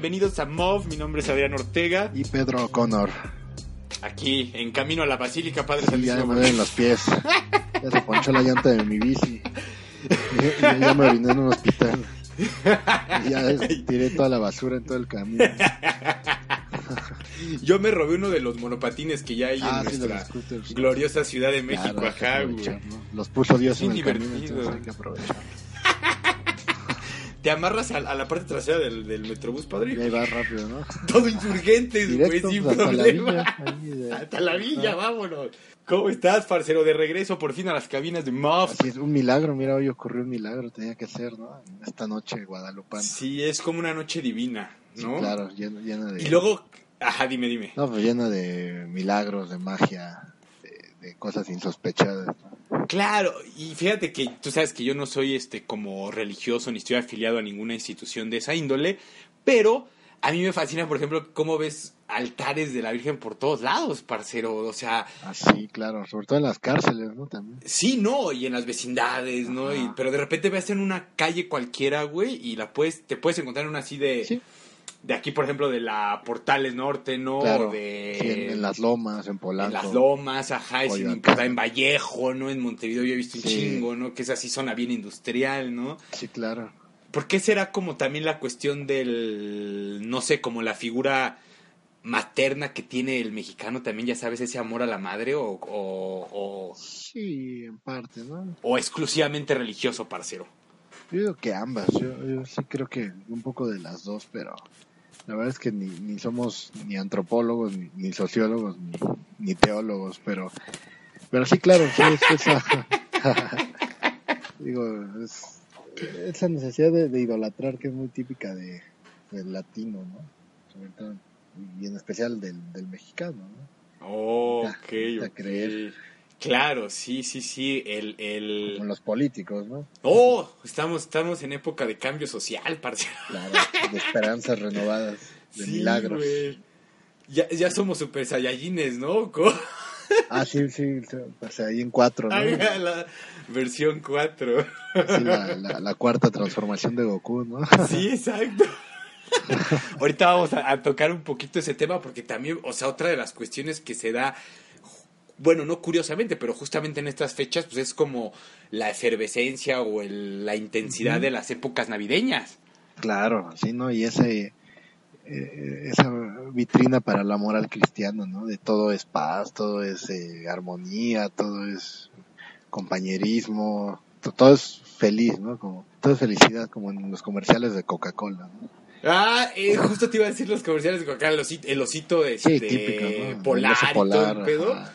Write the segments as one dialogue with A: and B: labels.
A: Bienvenidos a MOV. Mi nombre es Adrián Ortega.
B: Y Pedro O'Connor.
A: Aquí, en camino a la Basílica, Padre
B: Sí, ya me duelen los pies. Ya se ponchó la llanta de mi bici. Y ya, ya me oriné en un hospital. Y ya tiré toda la basura en todo el camino.
A: Yo me robé uno de los monopatines que ya hay
B: Ah,
A: en
B: sí, de
A: nuestra gloriosa Ciudad de México,
B: Claro,
A: ajá.
B: Los puso Dios en el camino, entonces hay que aprovechar.
A: Te amarras a, a la parte trasera del, del Metrobús,
B: Y
A: padre.
B: ahí va rápido, ¿no?
A: Todo insurgentes, güey, sin
B: hasta la
A: problema.
B: villa. ahí de-
A: Hasta la villa, vámonos. ¿Cómo estás, parcero? De regreso por fin a las cabinas de MOV.
B: Así es, un milagro, mira, hoy ocurrió un milagro, tenía que ser, ¿no? Esta noche guadalupana.
A: Sí, es como una noche divina,
B: Sí,
A: ¿no?
B: claro, llena, llena de...
A: Y luego, ajá, dime, dime.
B: No, pues llena de milagros, de magia, de, de cosas insospechadas. ¿no?
A: Claro, y fíjate que tú sabes que yo no soy este como religioso ni estoy afiliado a ninguna institución de esa índole, pero a mí me fascina, por ejemplo, cómo ves altares de la Virgen por todos lados, parcero, o sea,
B: Así, claro, sobre todo en las cárceles, ¿no? También.
A: sí, no, y en las vecindades, ¿no? Y, pero de repente ves en una calle cualquiera, güey, y la puedes te puedes encontrar en una así de
B: Sí,
A: de aquí, por ejemplo, de la Portales Norte, ¿no?
B: claro.
A: de
B: Sí, en, en las lomas, en Polanco.
A: en las lomas, ajá, en Vallejo, ¿no? En Montevideo yo he visto un
B: Sí.
A: chingo, ¿no? Que es así zona bien industrial, ¿no?
B: Sí, claro.
A: ¿Por qué será como también la cuestión del, no sé, como la figura materna que tiene el mexicano también, ya sabes, ese amor a la madre o, o, o,
B: Sí, en parte, ¿no?
A: o exclusivamente religioso, parcero?
B: Yo digo que ambas, yo, yo sí creo que un poco de las dos, pero la verdad es que ni, ni somos ni antropólogos, ni, ni sociólogos, ni, ni teólogos, pero pero sí, claro, sí, es esa... digo, es esa necesidad de, de idolatrar que es muy típica de, del latino, ¿no? Sobre todo, y en especial del, del mexicano, ¿no?
A: Ok,
B: ya
A: ok.
B: creer.
A: Claro, sí, sí, sí, el... el...
B: Con los políticos, ¿no?
A: Oh, estamos, estamos en época de cambio social, parcero.
B: Claro, de esperanzas renovadas, de
A: Sí,
B: milagros.
A: güey. Ya, ya somos super saiyajines, ¿no? Co-
B: Ah, sí, sí, o sea, ahí en cuatro, ¿no?
A: Haga la versión 4.
B: Sí, la, la, la cuarta transformación de Goku, ¿no?
A: Sí, exacto. Ahorita vamos a, a tocar un poquito ese tema porque también, o sea, otra de las cuestiones que se da, bueno, no curiosamente, pero justamente en estas fechas, pues es como la efervescencia o el- la intensidad de las épocas navideñas.
B: Claro, sí, ¿no? Y ese, eh, esa vitrina para la moral cristiana, ¿no? De todo es paz, todo es eh, armonía, todo es compañerismo, to- todo es feliz, ¿no? Como, todo es felicidad, como en los comerciales de Coca-Cola, ¿no?
A: Ah, eh, justo te iba a decir los comerciales de Coca-Cola, el osito, el osito de,
B: Sí,
A: de
B: típico, ¿no?
A: polar, y todo el pedo.
B: ajá.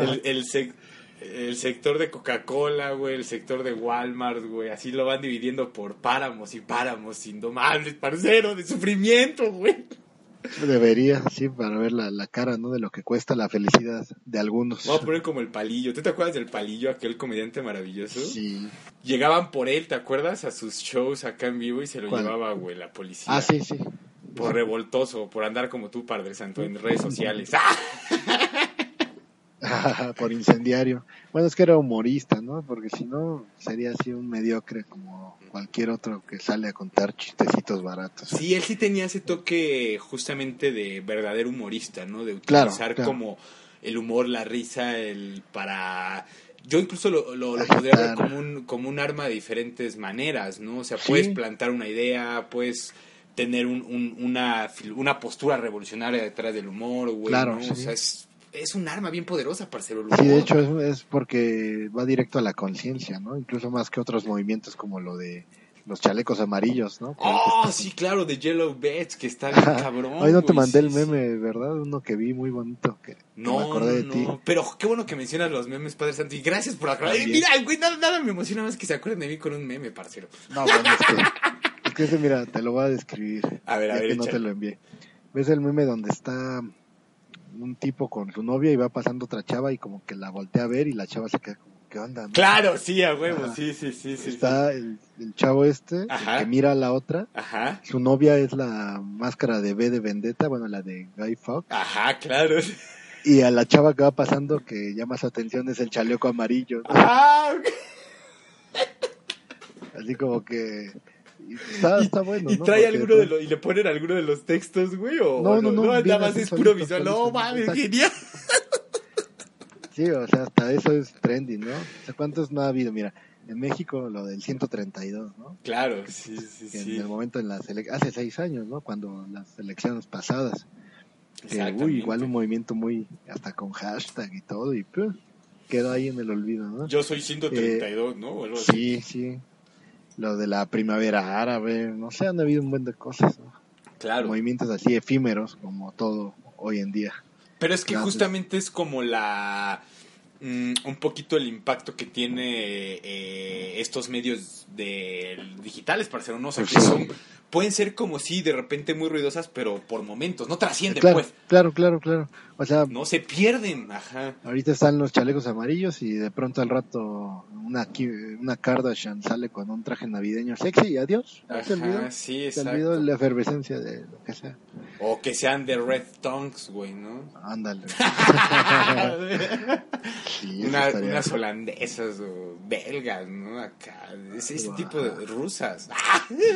A: El, el, sec- el sector de Coca-Cola, güey, el sector de Walmart, güey, así lo van dividiendo por páramos y páramos indomables, parcero, de sufrimiento, güey.
B: Debería, sí, para ver la, la cara, ¿no? De lo que cuesta la felicidad de algunos.
A: Vamos a poner como el palillo. ¿Tú te acuerdas del palillo, aquel comediante maravilloso?
B: Sí.
A: Llegaban por él, ¿te acuerdas? A sus shows acá en vivo y se lo
B: ¿Cuál?
A: llevaba, güey, la policía.
B: Ah, sí, sí.
A: Por revoltoso, por andar como tú, Padre Santo, en redes sociales. ¡Ah!
B: por incendiario. Bueno, es que era humorista, ¿no? Porque si no, sería así un mediocre como cualquier otro que sale a contar chistecitos baratos.
A: Sí, él sí tenía ese toque justamente de verdadero humorista, ¿no? De utilizar
B: claro.
A: como el humor, la risa, el para... Yo incluso lo, lo, podría ver como un, como un arma de diferentes maneras, ¿no? O sea,
B: Sí.
A: puedes plantar una idea, puedes tener un, un- una, una postura revolucionaria detrás del humor, güey,
B: Claro,
A: ¿no?
B: sí.
A: O sea, es, es un arma bien poderosa, parcero.
B: Sí, de hecho es, es porque va directo a la conciencia, ¿no? Incluso más que otros movimientos como lo de los chalecos amarillos, ¿no?
A: Oh, sí, claro, de Yellow Beds, que está bien cabrón.
B: Hoy no te mandé
A: sí,
B: el
A: sí.
B: meme, ¿verdad? Uno que vi muy bonito, que, que
A: No,
B: me acordé
A: no,
B: ti.
A: Pero qué bueno que mencionas los memes, Padre Santo. Y gracias por.
B: También.
A: Mira, güey, nada, nada me emociona más que se acuerden de mí con un meme, parcero.
B: No, bueno, es que, es que ese, mira, te lo voy a describir.
A: A ver, a ver,
B: que no te lo envié. ¿Ves el meme donde está un tipo con su novia y va pasando otra chava y como que la voltea a ver y la chava se queda como, ¿qué onda? no?
A: Claro, sí, a huevo,
B: Ajá.
A: sí, sí, sí, sí. sí.
B: está el, el chavo este el que mira a la otra.
A: Ajá,
B: Su novia es la máscara de B de Vendetta, bueno, la de Guy Fawkes.
A: ajá, claro.
B: Y a la chava que va pasando que llama su atención es el chaleco amarillo. Así como que Está, está bueno,
A: ¿Y
B: ¿no?
A: trae
B: Porque,
A: alguno de
B: pues,
A: los, y le ponen alguno de los textos, güey? O,
B: No,
A: o
B: no, no,
A: nada más es puro visual. No, mames, genial.
B: Sí, o sea, hasta eso es trending, ¿no? O sea, ¿cuántos no ha habido? Mira, en México lo del 132, ¿no?
A: Claro, sí, sí,
B: Que
A: sí.
B: En el momento en las hace seis años, ¿no? Cuando las elecciones pasadas. Que, uy, igual un movimiento muy, hasta con hashtag y todo, y pues, quedó ahí en el olvido, ¿no?
A: Yo soy 132, ¿no? O algo así.
B: Sí, sí. Lo de la primavera árabe, no sé, han habido un buen de cosas, ¿no?
A: Claro.
B: Movimientos así efímeros, como todo hoy en día.
A: Pero es que justamente es como la mm, un poquito el impacto que tiene eh, estos medios de digitales para ser unos o sea, que son pueden ser como si de repente muy ruidosas pero por momentos no trascienden
B: claro,
A: pues
B: claro, claro, claro. O sea,
A: no se pierden ajá
B: ahorita están los chalecos amarillos y de pronto al rato una, una Kardashian sale con un traje navideño sexy y adiós. se olvidó.
A: ajá sí
B: Se olvidó
A: exacto
B: la efervescencia de lo que sea.
A: o que sean de red tongues güey no
B: Ándale. Sí,
A: Una- unas holandesas o belgas no acá ese, ese tipo de rusas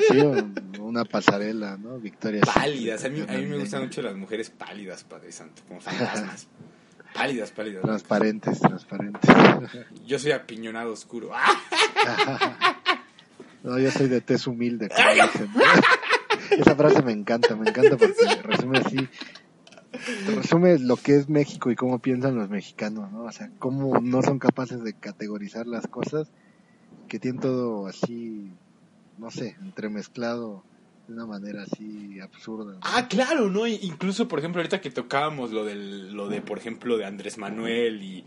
B: Sí, un- una pasarela, ¿no? Victoria.
A: pálidas. A mí, a mí me gustan mucho las mujeres pálidas, Padre Santo, como fantasmas. pálidas, pálidas.
B: Transparentes, transparentes.
A: Yo soy apiñonado oscuro.
B: No, yo soy de tez humilde. Esa frase me encanta, me encanta porque resume así, resume lo que es México y cómo piensan los mexicanos, ¿no? O sea, cómo no son capaces de categorizar las cosas, que tienen todo así, no sé, entremezclado de una manera así absurda. ¿no?
A: Ah, claro, ¿no? Incluso, por ejemplo, ahorita que tocábamos lo, del, lo de, por ejemplo, de Andrés Manuel y,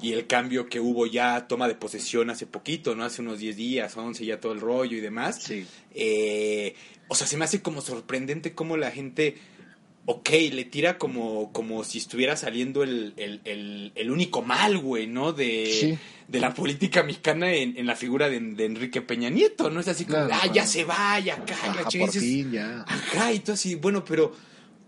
A: y el cambio que hubo ya, toma de posesión hace poquito, ¿no? Hace unos 10 días, 11, ya todo el rollo y demás.
B: Sí.
A: Eh, o sea, se me hace como sorprendente cómo la gente, ok, le tira como, como si estuviera saliendo el, el, el, el único mal, güey, ¿no? De,
B: Sí.
A: de la política mexicana en, en la figura de, de Enrique Peña Nieto, ¿no? Es así como,
B: Claro,
A: ah, ya se va, ya acá,
B: Ajá,
A: la chingada",
B: por
A: y dices,
B: fin, ya.
A: Ajá, y tú así, bueno, pero,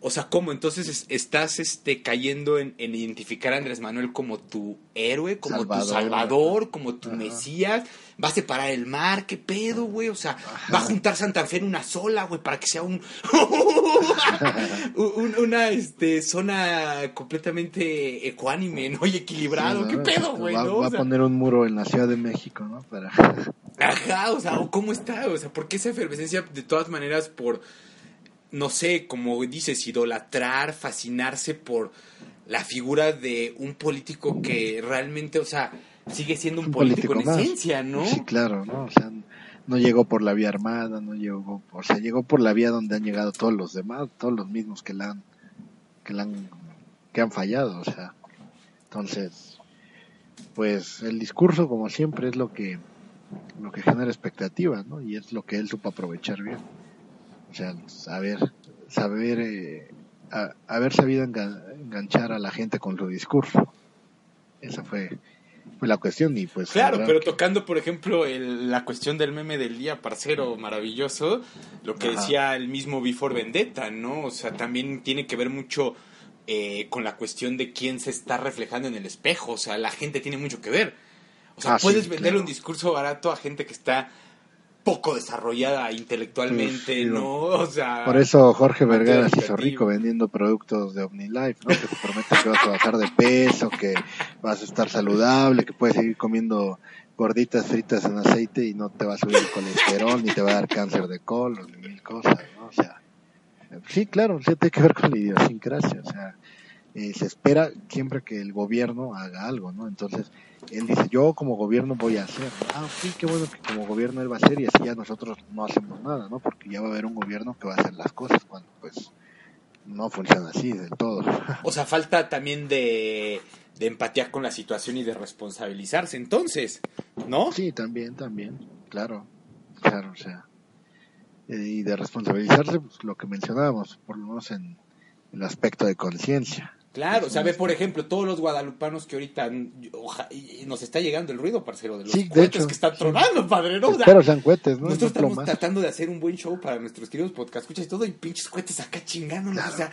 A: o sea, ¿cómo? Entonces es- estás este, cayendo en, en identificar a Andrés Manuel como tu héroe, como tu
B: Salvador.
A: salvador, como tu
B: Ajá.
A: mesías, va a separar el mar, ¿qué pedo, güey? O sea, va a juntar Santa Fe en una sola, güey, para que sea un, un- una este, zona completamente ecuánime, ¿no? Y equilibrado,
B: Sí,
A: ¿qué pedo, güey?
B: Va,
A: ¿no?
B: va a poner un muro en la Ciudad de México, ¿no? Para...
A: Ajá, o sea, o ¿cómo está? O sea, ¿por qué esa efervescencia de todas maneras por, no sé, como dices, idolatrar, fascinarse por la figura de un político que realmente, o sea, sigue siendo un,
B: Un
A: político,
B: político
A: en
B: más.
A: esencia, ¿no?
B: Sí, claro, ¿no? O sea, no llegó por la vía armada, no llegó, o sea, llegó por la vía donde han llegado todos los demás, todos los mismos que la han, que la han, que han fallado, o sea. Entonces, pues el discurso, como siempre, es lo que, lo que genera expectativa, ¿no? Y es lo que él supo aprovechar bien. O sea, saber, saber, eh, a- haber sabido engan- enganchar a la gente con su discurso. Esa fue la cuestión y pues...
A: Claro,
B: la
A: pero tocando, por ejemplo, el- la cuestión del meme del día, parcero maravilloso, lo que
B: Ajá.
A: decía el mismo Before Vendetta, ¿no? O sea, también tiene que ver mucho eh, con la cuestión de quién se está reflejando en el espejo. O sea, la gente tiene mucho que ver. O sea,
B: Ah, sí,
A: puedes
B: claro.
A: un discurso barato a gente que está poco desarrollada intelectualmente,
B: Sí, sí,
A: ¿no? O sea...
B: Por eso Jorge Vergara se hizo rico vendiendo productos de OmniLife, ¿no? Que te promete que vas a bajar de peso, que vas a estar saludable, que puedes seguir comiendo gorditas fritas en aceite y no te va a subir el colesterol, ni te va a dar cáncer de colon, ni mil cosas, ¿no? O sea, sí, claro, sí tiene que ver con la idiosincrasia, o sea, eh, se espera siempre que el gobierno haga algo, ¿no? Entonces, él dice, yo como gobierno voy a hacer. Ah, sí, qué bueno que como gobierno él va a hacer y así ya nosotros no hacemos nada, ¿no? Porque ya va a haber un gobierno que va a hacer las cosas cuando pues no funciona así del todo.
A: O sea, falta también de, de empatía con la situación y de responsabilizarse, entonces, ¿no?
B: Sí, también, también, claro, claro, o sea, eh, y de responsabilizarse, pues lo que mencionábamos, por lo menos en el aspecto de conciencia.
A: Claro, o sea, ve, por ejemplo, todos los guadalupanos que ahorita oja- y nos está llegando el ruido, parcero, de los
B: Sí, de
A: cohetes
B: hecho,
A: que están
B: sí.
A: tronando, padre, ¿no? O sea,
B: Espero sean cohetes, ¿no?
A: nosotros
B: No
A: estamos tratando de hacer un buen show para nuestros queridos podcast escuchas y todo, y pinches cohetes acá chingándonos,
B: Claro.
A: o sea,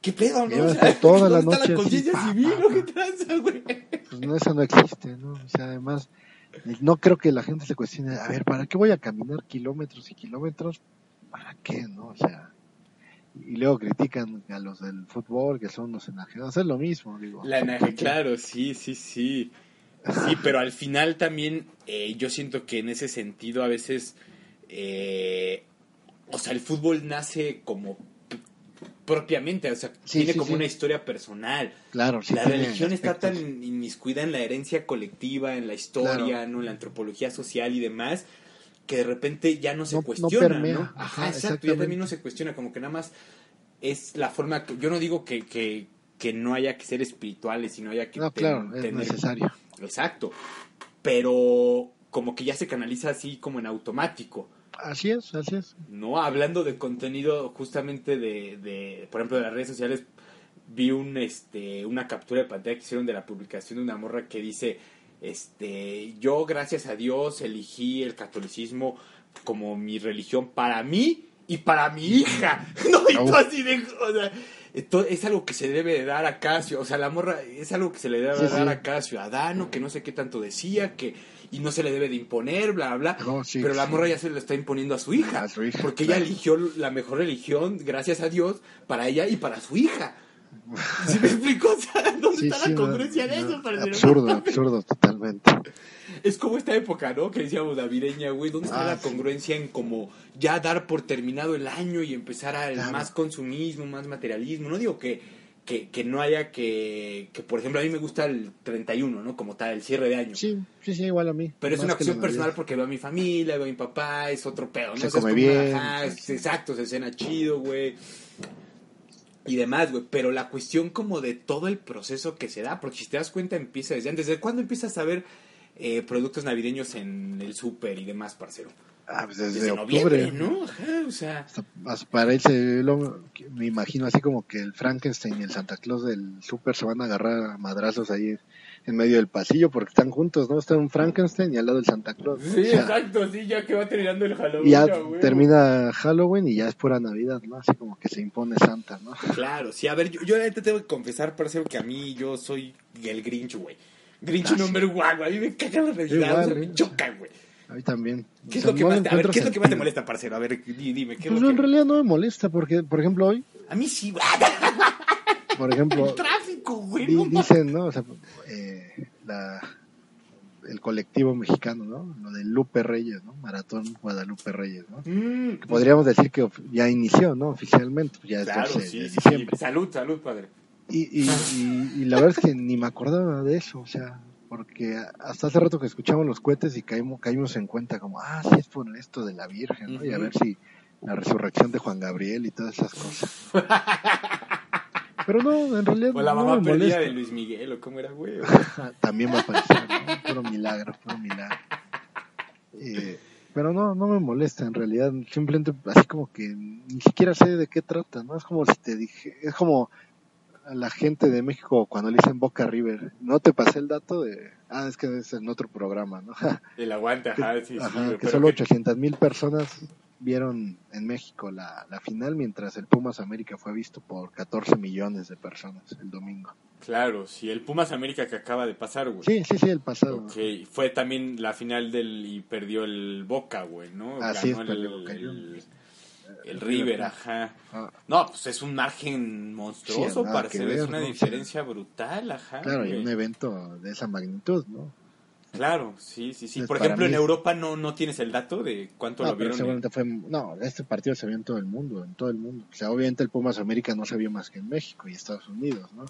A: ¿qué pedo, no? O sea,
B: toda la
A: ¿dónde está
B: noche
A: la conciencia civil,
B: pa,
A: ¿no?
B: pa.
A: ¿Qué tranza, güey?
B: Pues no, eso no existe, ¿no? O sea, además, No creo que la gente se cuestione, a ver, ¿para qué voy a caminar kilómetros y kilómetros? ¿Para qué, no? O sea, y luego critican a los del fútbol que son los enajenados. Es lo mismo, digo.
A: La enaje, claro, sí, sí, sí. Sí, pero al final también eh, yo siento que en ese sentido a veces, eh, o sea, el fútbol nace como propiamente, o sea,
B: Sí,
A: tiene
B: sí,
A: como
B: sí.
A: una historia personal.
B: Claro, sí
A: la religión está tan inmiscuida en la herencia colectiva, en la historia,
B: Claro.
A: ¿no? en la antropología social y demás, que de repente ya no se
B: No- no
A: cuestiona, ¿no? Ajá, exacto, ya también no se cuestiona, como que nada más es la forma, que- yo no digo que, que, que no haya que ser espirituales, sino haya que
B: No,
A: ten-
B: claro, es
A: tener
B: necesario.
A: Exacto. Pero como que ya se canaliza así como en automático.
B: Así es, así es.
A: ¿No? Hablando de contenido justamente de, de por ejemplo, de las redes sociales, vi un este una captura de pantalla que hicieron de la publicación de una morra que dice este yo gracias a Dios elegí el catolicismo como mi religión para mí y para mi hija. No, y tú así de, o sea, esto es algo que se debe de dar a Casio, o sea, la morra es algo que se le debe
B: Sí,
A: dar
B: sí.
A: a cada ciudadano, que no sé qué tanto decía, que y no se le debe de imponer, bla, bla.
B: No, sí,
A: pero la morra ya se lo está imponiendo a su hija,
B: A su hija,
A: porque
B: claro.
A: ella eligió la mejor religión, gracias a Dios, para ella y para su hija. ¿Sí me explico? O sea, ¿dónde
B: Sí,
A: está
B: sí,
A: la
B: no,
A: congruencia de
B: no,
A: eso? parcero?
B: absurdo, absurdo, totalmente.
A: Es como esta época, ¿no? Que decíamos navideña, güey. ¿Dónde está
B: Ah,
A: la congruencia en como ya dar por terminado el año y empezar a
B: Claro.
A: más consumismo, más materialismo? No digo que, que, que no haya que, que, por ejemplo, a mí me gusta el 31, ¿no? Como tal, el cierre de año.
B: Sí, sí, sí, igual a mí.
A: Pero es una cuestión personal porque veo a mi familia, veo a mi papá, es otro pedo, ¿no?
B: Se
A: O sea, es como
B: bien,
A: ajá, es-
B: sí.
A: exacto, se cena chido, güey. Y demás, güey. Pero la cuestión como de todo el proceso que se da, porque si te das cuenta empieza desde antes. ¿Desde cuándo empiezas a ver eh, productos navideños en el súper y demás, parcero?
B: Ah, pues desde,
A: Desde,
B: octubre.
A: noviembre, ¿no? Ajá, o sea...
B: Hasta- hasta parece, lo- me imagino así como que el Frankenstein y el Santa Claus del súper se van a agarrar a madrazos ahí en medio del pasillo porque están juntos, ¿no? Está un Frankenstein y al lado el Santa Claus. ¿no?
A: Sí,
B: O sea,
A: exacto, sí, ya que va terminando el Halloween.
B: ya
A: ya, güey.
B: termina Halloween y ya es pura Navidad, ¿no? Así como que se impone Santa, ¿no?
A: Claro, sí, a ver, yo, yo la neta tengo que confesar, parcero, que a mí yo soy el Grinch, güey. Grinch
B: sí.
A: number one, güey. A mí me caga la realidad,
B: Igual,
A: o sea,
B: ¿eh?
A: me choca, güey.
B: A mí también.
A: ¿Qué
B: O
A: es lo que
B: no
A: más, te- a ver,
B: encuentro
A: ¿qué es lo que más te
B: sentido.
A: molesta, parcero? A ver, di- dime, ¿qué es
B: Pues
A: lo
B: en
A: que...
B: realidad no me molesta porque, por ejemplo, hoy,
A: A mí sí, güey.
B: por ejemplo,
A: El tráfico, güey.
B: di-
A: no mames.
B: dicen, ¿no? O sea, eh, la, el colectivo mexicano, ¿no? Lo de Lupe Reyes, ¿no? Maratón Guadalupe Reyes, ¿no?
A: Mm,
B: Que podríamos decir que ya inició, ¿no? Oficialmente, pues ya es
A: claro,
B: 12
A: sí,
B: de
A: sí,
B: diciembre.
A: sí. Salud, salud, padre.
B: Y, y, y, y la verdad es que ni me acordaba de eso, o sea, porque hasta hace rato que escuchamos los cohetes y caímos, caímos en cuenta como, ah, sí es por esto de la Virgen, ¿no? Y a ver si la resurrección de Juan Gabriel y todas esas cosas. Pero no, en realidad
A: O la
B: no
A: mamá
B: me
A: perdida
B: molesta.
A: de Luis Miguel, o cómo era, güey.
B: También va a aparecer, ¿no? Puro milagro, puro milagro. Eh, pero no, no me molesta en realidad, simplemente así como que ni siquiera sé de qué trata, ¿no? Es como si te dije, es como a la gente de México cuando le dicen Boca River, no te pasé el dato de, ah, es que es en otro programa, ¿no?
A: El aguante, ajá, sí, sí.
B: Ajá, que
A: pero
B: solo
A: que-
B: 800 mil personas vieron en México la, la final, mientras el Pumas América fue visto por 14 millones de personas el domingo.
A: Claro, sí, el Pumas América que acaba de pasar, güey.
B: Sí, sí, sí, el pasado.
A: Fue también la final del y perdió el Boca, güey, ¿no?
B: Así
A: Ganó
B: es,
A: el,
B: Boca
A: el, River, ajá.
B: Ah,
A: No, pues es un margen monstruoso,
B: Sí,
A: es una
B: ¿no?
A: diferencia brutal, ajá.
B: claro, y
A: güey.
B: un evento de esa magnitud, ¿no?
A: Claro, sí, sí, sí. Por ejemplo, en Europa no, no tienes el dato de cuánto
B: No,
A: lo
B: pero
A: vieron.
B: fue, no, este partido se vio en todo el mundo, en todo el mundo. O sea, obviamente el Pumas América no se vio más que en México y Estados Unidos, ¿no?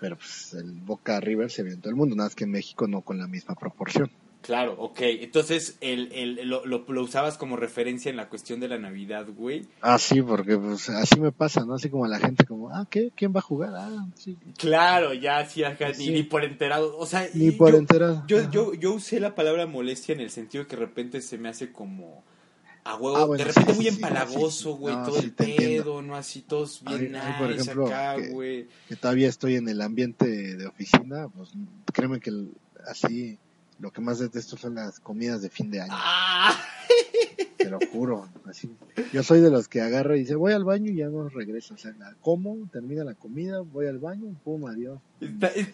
B: Pero pues el Boca River se vio en todo el mundo, nada más que en México no con la misma proporción.
A: Claro, ok. Entonces, el, el, lo, lo, lo usabas como referencia en la cuestión de la Navidad, güey.
B: Ah, sí, porque pues así me pasa, ¿no? Así como la gente como, ah, ¿qué? ¿Quién va a jugar? Ah, sí.
A: Claro, ya, sí, ajá, ni-
B: Sí.
A: ni por enterado. O sea,
B: Ni por
A: yo,
B: enterado.
A: Yo, yo, yo usé la palabra molestia en el sentido de que de repente se me hace como a huevo,
B: Ah, bueno,
A: de repente
B: sí,
A: muy
B: sí,
A: empalagoso, güey,
B: No,
A: todo el
B: entiendo.
A: pedo, ¿no? Así todos bien
B: mí- a mí, por ejemplo,
A: acá,
B: que-
A: güey.
B: que todavía estoy en el ambiente de oficina, pues créeme que así lo que más detesto son las comidas de fin de año.
A: ¡Ah!
B: te lo juro. Así. Yo soy de los que agarra y dice, voy al baño y ya no regreso. O sea, como, termina la comida, voy al baño, pum, adiós.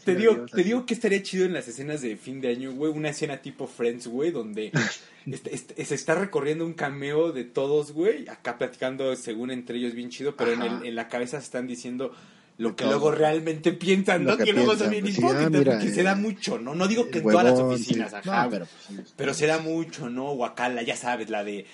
A: te, digo, te digo que estaría chido en las escenas de fin de año, güey, una escena tipo Friends, güey, donde este, este, se está recorriendo un cameo de todos, güey, acá platicando según entre ellos bien chido, pero en, el, en la cabeza se están diciendo lo que luego realmente piensan, ¿no? Que, luego son bien pues, hipócritas, se da mucho, ¿no? No digo que en todas las oficinas, ajá, pero, pero se da mucho, ¿no? Guacala, ya sabes, la de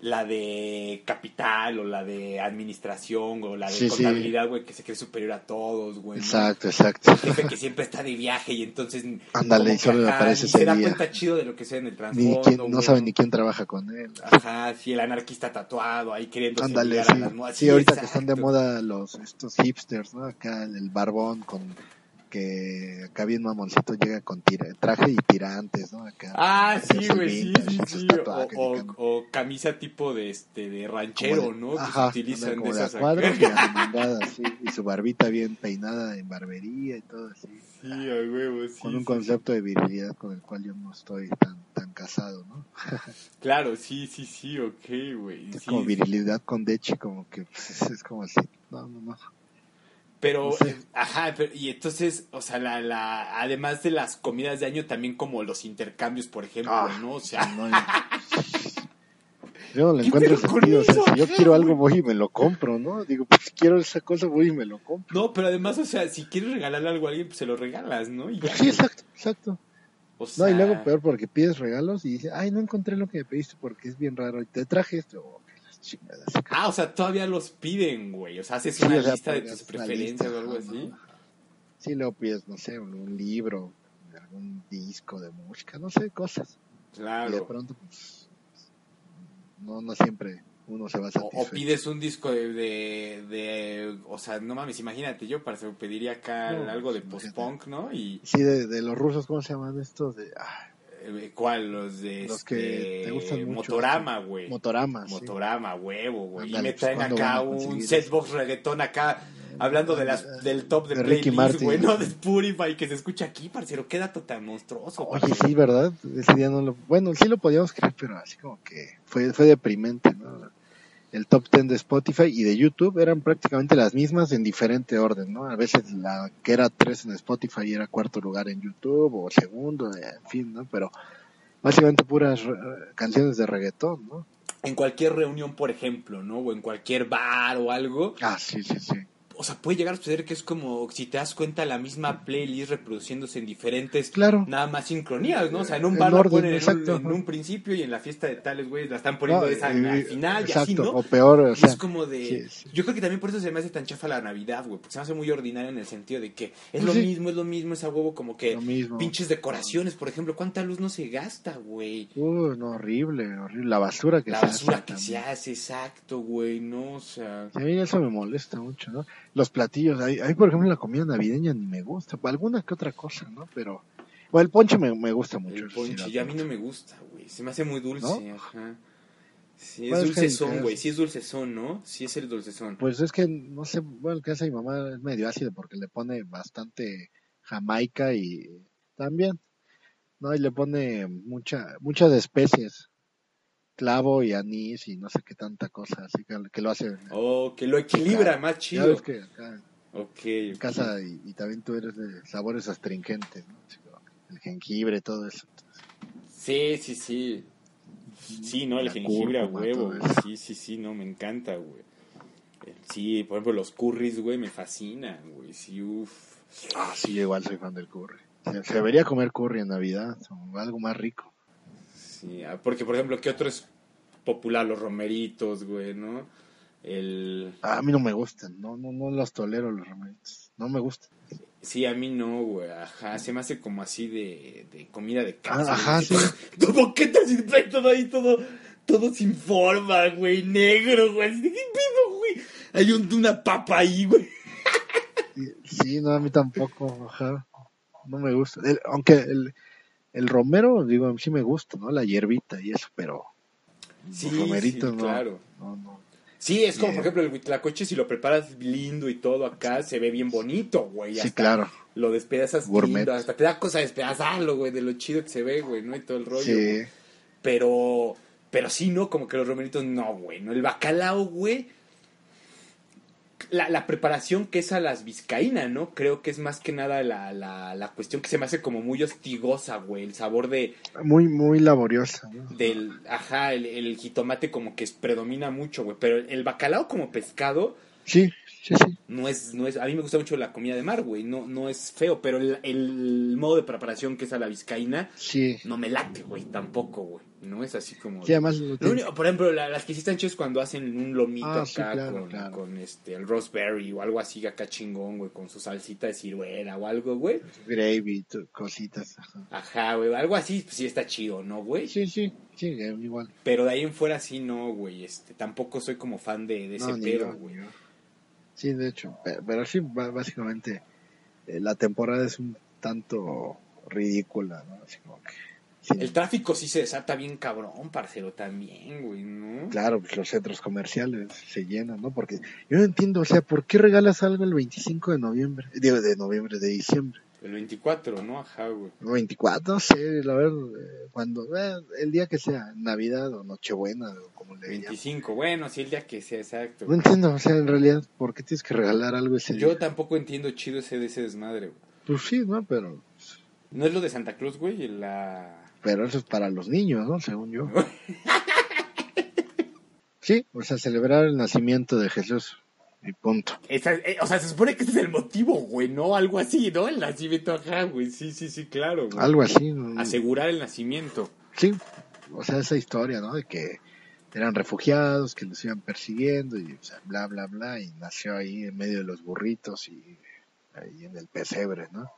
A: la de capital o la de administración o la de contabilidad, güey, que se cree superior a todos, güey.
B: Exacto, exacto.
A: El jefe que siempre está de viaje y entonces...
B: Ándale, y solo le aparece
A: Se da cuenta chido de lo que sea en el
B: trasfondo. no sabe ni quién trabaja con él.
A: Ajá, sí, el anarquista tatuado ahí queriendo
B: Ándale, sí. A las sí, ahorita que están de moda los estos hipsters, ¿no? Acá el barbón con que acá bien mamoncito llega con traje y tirantes, ¿no? Acá,
A: ah, sí, güey, sí, sí, sí. O, camisa tipo de este de ranchero, ¿no? que se utilizan
B: como
A: de esas
B: y, sí, y su barbita bien peinada en barbería y todo así.
A: Sí, a huevo, sí.
B: Con un concepto de virilidad con el cual yo no estoy tan tan casado, ¿no?
A: claro, sí, sí, sí, ok, güey.
B: Es como virilidad con deche, como que pues, es como así. No, no, no.
A: Pero, ajá, y entonces, o sea, la, la, además de las comidas de año, también como los intercambios, por ejemplo, ah, ¿no? O sea, no,
B: yo no le encuentro sentido. O sea, si yo quiero algo, voy y me lo compro, ¿no? Digo, pues quiero esa cosa, voy y me lo compro.
A: No, pero además, o sea, si quieres regalarle algo a alguien, pues se lo regalas, ¿no?
B: Pues sí, exacto, exacto. No, y luego peor porque pides regalos y dices, ay, no encontré lo que me pediste porque es bien raro y te traje esto.
A: Ah, o sea, todavía los piden, güey. O sea, haces una lista de tus preferencias o algo así.
B: Sí, luego pides, no sé, un, libro, algún disco de música, no sé, cosas.
A: Claro.
B: Y de pronto, pues, no, no siempre uno se va a satisfecho.
A: O, pides un disco de, de, o sea, no mames, imagínate, yo para pediría acá algo de post-punk, ¿no? Y...
B: Sí, de, de, los rusos, ¿cómo se llaman estos? De,
A: ¿Cuál? Los de
B: los que te gustan
A: mucho, Motorama, güey.
B: Motorama,
A: Motorama, huevo, güey. Y me traen acá un setbox reggaetón acá hablando de las, del top de, de playlist, güey, no de Spotify que se escucha aquí, parcero, qué dato tan monstruoso.
B: Oye, sí, ¿verdad? Ese día no lo, bueno, sí lo podíamos creer, pero así como que fue, fue deprimente, ¿no? El top 10 de Spotify y de YouTube eran prácticamente las mismas en diferente orden, ¿no? A veces la que era 3 en Spotify era cuarto lugar en YouTube o segundo, en fin, ¿no? Pero básicamente puras canciones de reggaetón, ¿no?
A: En cualquier reunión, por ejemplo, ¿no? O en cualquier bar o algo.
B: Ah, sí, sí, sí
A: o sea, puede llegar a suceder que es como, si te das cuenta, la misma playlist reproduciéndose en diferentes,
B: claro.
A: nada más sincronías, ¿no? O sea, en un bar la ponen en un, principio y en la fiesta de tales, güey, la están poniendo esa, al final y así, ¿no?
B: o peor, o sea,
A: Es como de... Yo creo que también por eso se me hace tan chafa la Navidad, güey, porque se me hace muy ordinaria en el sentido de que es lo mismo, es lo mismo, es a huevo como que pinches decoraciones, por ejemplo, ¿cuánta luz no se gasta, güey?
B: Uh, no, horrible, horrible, la basura que
A: se hace. La basura que se hace, exacto, güey, no, o sea...
B: a mí eso me molesta mucho, ¿no? Los platillos. Ahí, por ejemplo, la comida navideña ni me gusta. Alguna que otra cosa, ¿no? Pero. Bueno, el ponche me, me gusta mucho.
A: El ponche, y a mí no me gusta, güey. Se me hace muy dulce, ajá. Sí, es dulcezón, güey. Sí es dulcezón, ¿no? Sí es el dulcezón.
B: Pues es que, no sé, bueno, el que hace mi mamá es medio ácido porque le pone bastante jamaica y también, ¿no? Y le pone mucha, muchas especies clavo y anís y no sé qué tanta cosa, así que, lo hace.
A: Oh, que lo equilibra más chido.
B: Ya ves que acá
A: okay,
B: en casa y, también tú eres de sabores astringentes, ¿no? El jengibre, todo eso.
A: Sí, sí, sí. Sí, no, el jengibre a huevo. Sí, sí, sí, no, me encanta, güey. Sí, por ejemplo, los curries, güey, me fascinan, güey. Sí, uff.
B: Ah, sí, igual soy fan del curry. Se, debería comer curry en Navidad, o algo más rico.
A: Sí, ah, porque por ejemplo, ¿qué otro es popular? Los romeritos, güey, ¿no? El...
B: a mí no me gustan, no, no, no los tolero los romeritos, no me gustan.
A: Sí, a mí no, güey, ajá, se me hace como así de, de comida de
B: casa. Ah, ajá, sí.
A: Boquetas y todo ahí, todo, todo sin forma, güey, negro, güey, ¿qué pedo, güey? Hay un, una papa ahí, güey.
B: Sí, no, a mí tampoco, ajá, no me gusta. aunque el, el romero, digo, sí me gusta, ¿no? La hierbita y eso, pero
A: sí, romerito no, claro. Sí, es como, por ejemplo, el huitlacoche, si lo preparas lindo y todo acá, se ve bien bonito, güey.
B: Sí, claro.
A: Lo despedazas lindo, hasta te da cosa despedazarlo, güey, de lo chido que se ve, güey, ¿no? Y todo el rollo. Sí. Pero, Pero sí, ¿no? Como que los romeritos, no, güey. ¿no? El bacalao, güey. La, la preparación que es a las vizcaínas, ¿no? Creo que es más que nada la, la, la cuestión que se me hace como muy hostigosa, güey. El sabor de,
B: Muy, muy laboriosa, ¿no?
A: del, ajá, el, el jitomate como que predomina mucho, güey. Pero el bacalao como pescado
B: Sí, sí, sí.
A: no es, no es, a mí me gusta mucho la comida de mar, güey. No, no es feo, pero el, el modo de preparación que es a la vizcaína
B: Sí.
A: no me late, güey, tampoco, güey. No es así como...
B: Sí, además lo
A: Lo
B: tiene-
A: único- por ejemplo, la- las que sí están chidas cuando hacen un lomito
B: Ah,
A: acá
B: sí, claro,
A: con,
B: claro.
A: con este, el roseberry o algo así acá chingón, güey, con su salsita de ciruela o algo, güey.
B: gravy, cositas. ajá.
A: Güey, algo así, pues sí está chido, ¿no, güey?
B: Sí, sí, sí, eh, igual.
A: Pero de ahí en fuera sí, no, güey, este, tampoco soy como fan de, de ese
B: No,
A: pedo, güey.
B: ni yo. Sí, de hecho, pero, sí, básicamente eh, la temporada es un tanto ridícula, ¿no? Así como que... sí,
A: El tráfico sí se desata bien cabrón, parcero, también, güey, ¿no?
B: Claro, pues los centros comerciales se llenan, ¿no? Porque yo no entiendo, o sea, ¿por qué regalas algo el 25 de noviembre? Digo, de noviembre, de diciembre.
A: El 24, ¿no? Ajá, güey.
B: 24, no sé, la verdad, eh, cuando, eh, el día que sea, Navidad o Nochebuena, o como le llaman.
A: 25, bueno, sí, el día que sea exacto.
B: No entiendo, o sea, en realidad, ¿por qué tienes que regalar algo ese
A: Yo
B: día?
A: tampoco entiendo chido ese de ese desmadre, güey.
B: Pues sí, ¿no? Pero,
A: ¿No es lo de Santa Claus, güey? La...
B: pero eso es para los niños, ¿no? Según yo. Sí, o sea, celebrar el nacimiento de Jesús. Y punto.
A: Esa- eh, o sea, se supone que ese es el motivo, güey, ¿no? Algo así, ¿no? El nacimiento, ajá, güey. Sí, sí, sí, claro, güey.
B: Algo así. ¿no?
A: Asegurar el nacimiento.
B: Sí, o sea, esa historia, ¿no? De que eran refugiados, que los iban persiguiendo y o sea, bla, bla, bla, y nació ahí en medio de los burritos y ahí en el pesebre, ¿no?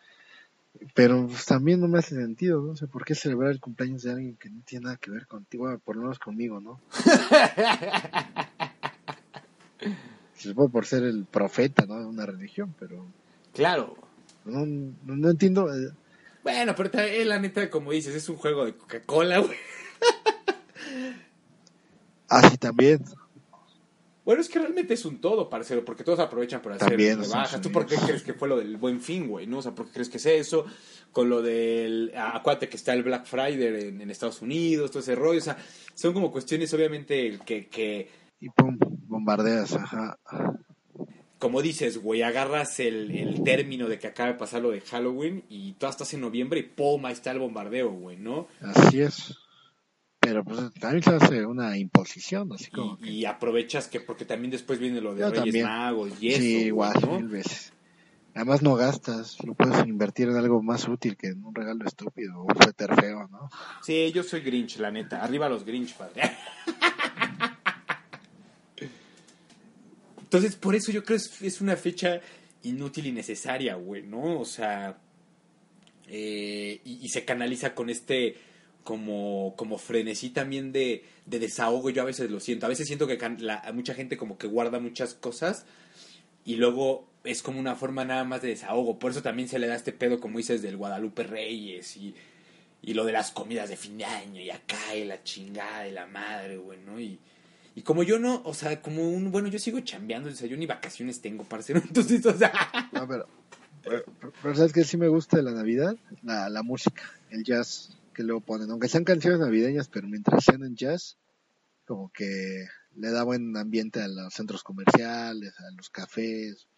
B: Pero pues, también no me hace sentido, ¿no? O sea, ¿por qué celebrar el cumpleaños de alguien que no tiene nada que ver contigo? Bueno, por lo menos conmigo, ¿no? Se supone por ser el profeta, ¿no? De una religión, pero
A: Claro.
B: no, no, no entiendo. eh,
A: Bueno, pero eh, la neta, como dices, es un juego de Coca-Cola, güey.
B: Así también.
A: Bueno, es que realmente es un todo, parcero, porque todos aprovechan para hacer
B: También los
A: rebajas. ¿Tú por qué crees que fue lo del buen fin, güey? ¿No? O sea, ¿por qué crees que es eso? Con lo del. ah, Acuérdate que está el Black Friday en, en Estados Unidos, todo ese rollo. O sea, son como cuestiones, obviamente, que, que
B: Y pum, bombardeas, ajá.
A: como dices, güey, agarras el, el término de que acaba de pasar lo de Halloween y tú estás en noviembre y ¡pum! Ahí está el bombardeo, güey, ¿no?
B: Así es. Pero pues también se hace una imposición, así como
A: Y,
B: que...
A: y aprovechas que, porque también después viene lo de
B: Yo
A: Reyes
B: también.
A: Magos y eso.
B: sí,
A: güey,
B: igual,
A: ¿no?
B: mil veces. Además no gastas, lo puedes invertir en algo más útil que en un regalo estúpido o un suéter feo, ¿no?
A: Sí, yo soy Grinch, la neta. Arriba los Grinch, padre. Entonces, por eso yo creo que es, una fecha inútil y necesaria, güey, ¿no? O sea, eh, y, se canaliza con este como, como frenesí también de, de desahogo. Yo a veces lo siento. A veces siento que la- mucha gente como que guarda muchas cosas y luego es como una forma nada más de desahogo. Por eso también se le da este pedo, como dices, del Guadalupe Reyes y, y lo de las comidas de fin de año y acá y la chingada de la madre, güey, ¿no? Y, y como yo no, o sea, como un, bueno, yo sigo chambeando, o sea, yo ni vacaciones tengo, parcero, entonces, o sea,
B: No, pero, pero, ¿sabes qué sí me gusta la Navidad? La, la música, el jazz que luego ponen. Aunque sean canciones navideñas, pero mientras sean en jazz, como que le da buen ambiente a los centros comerciales, a los cafés,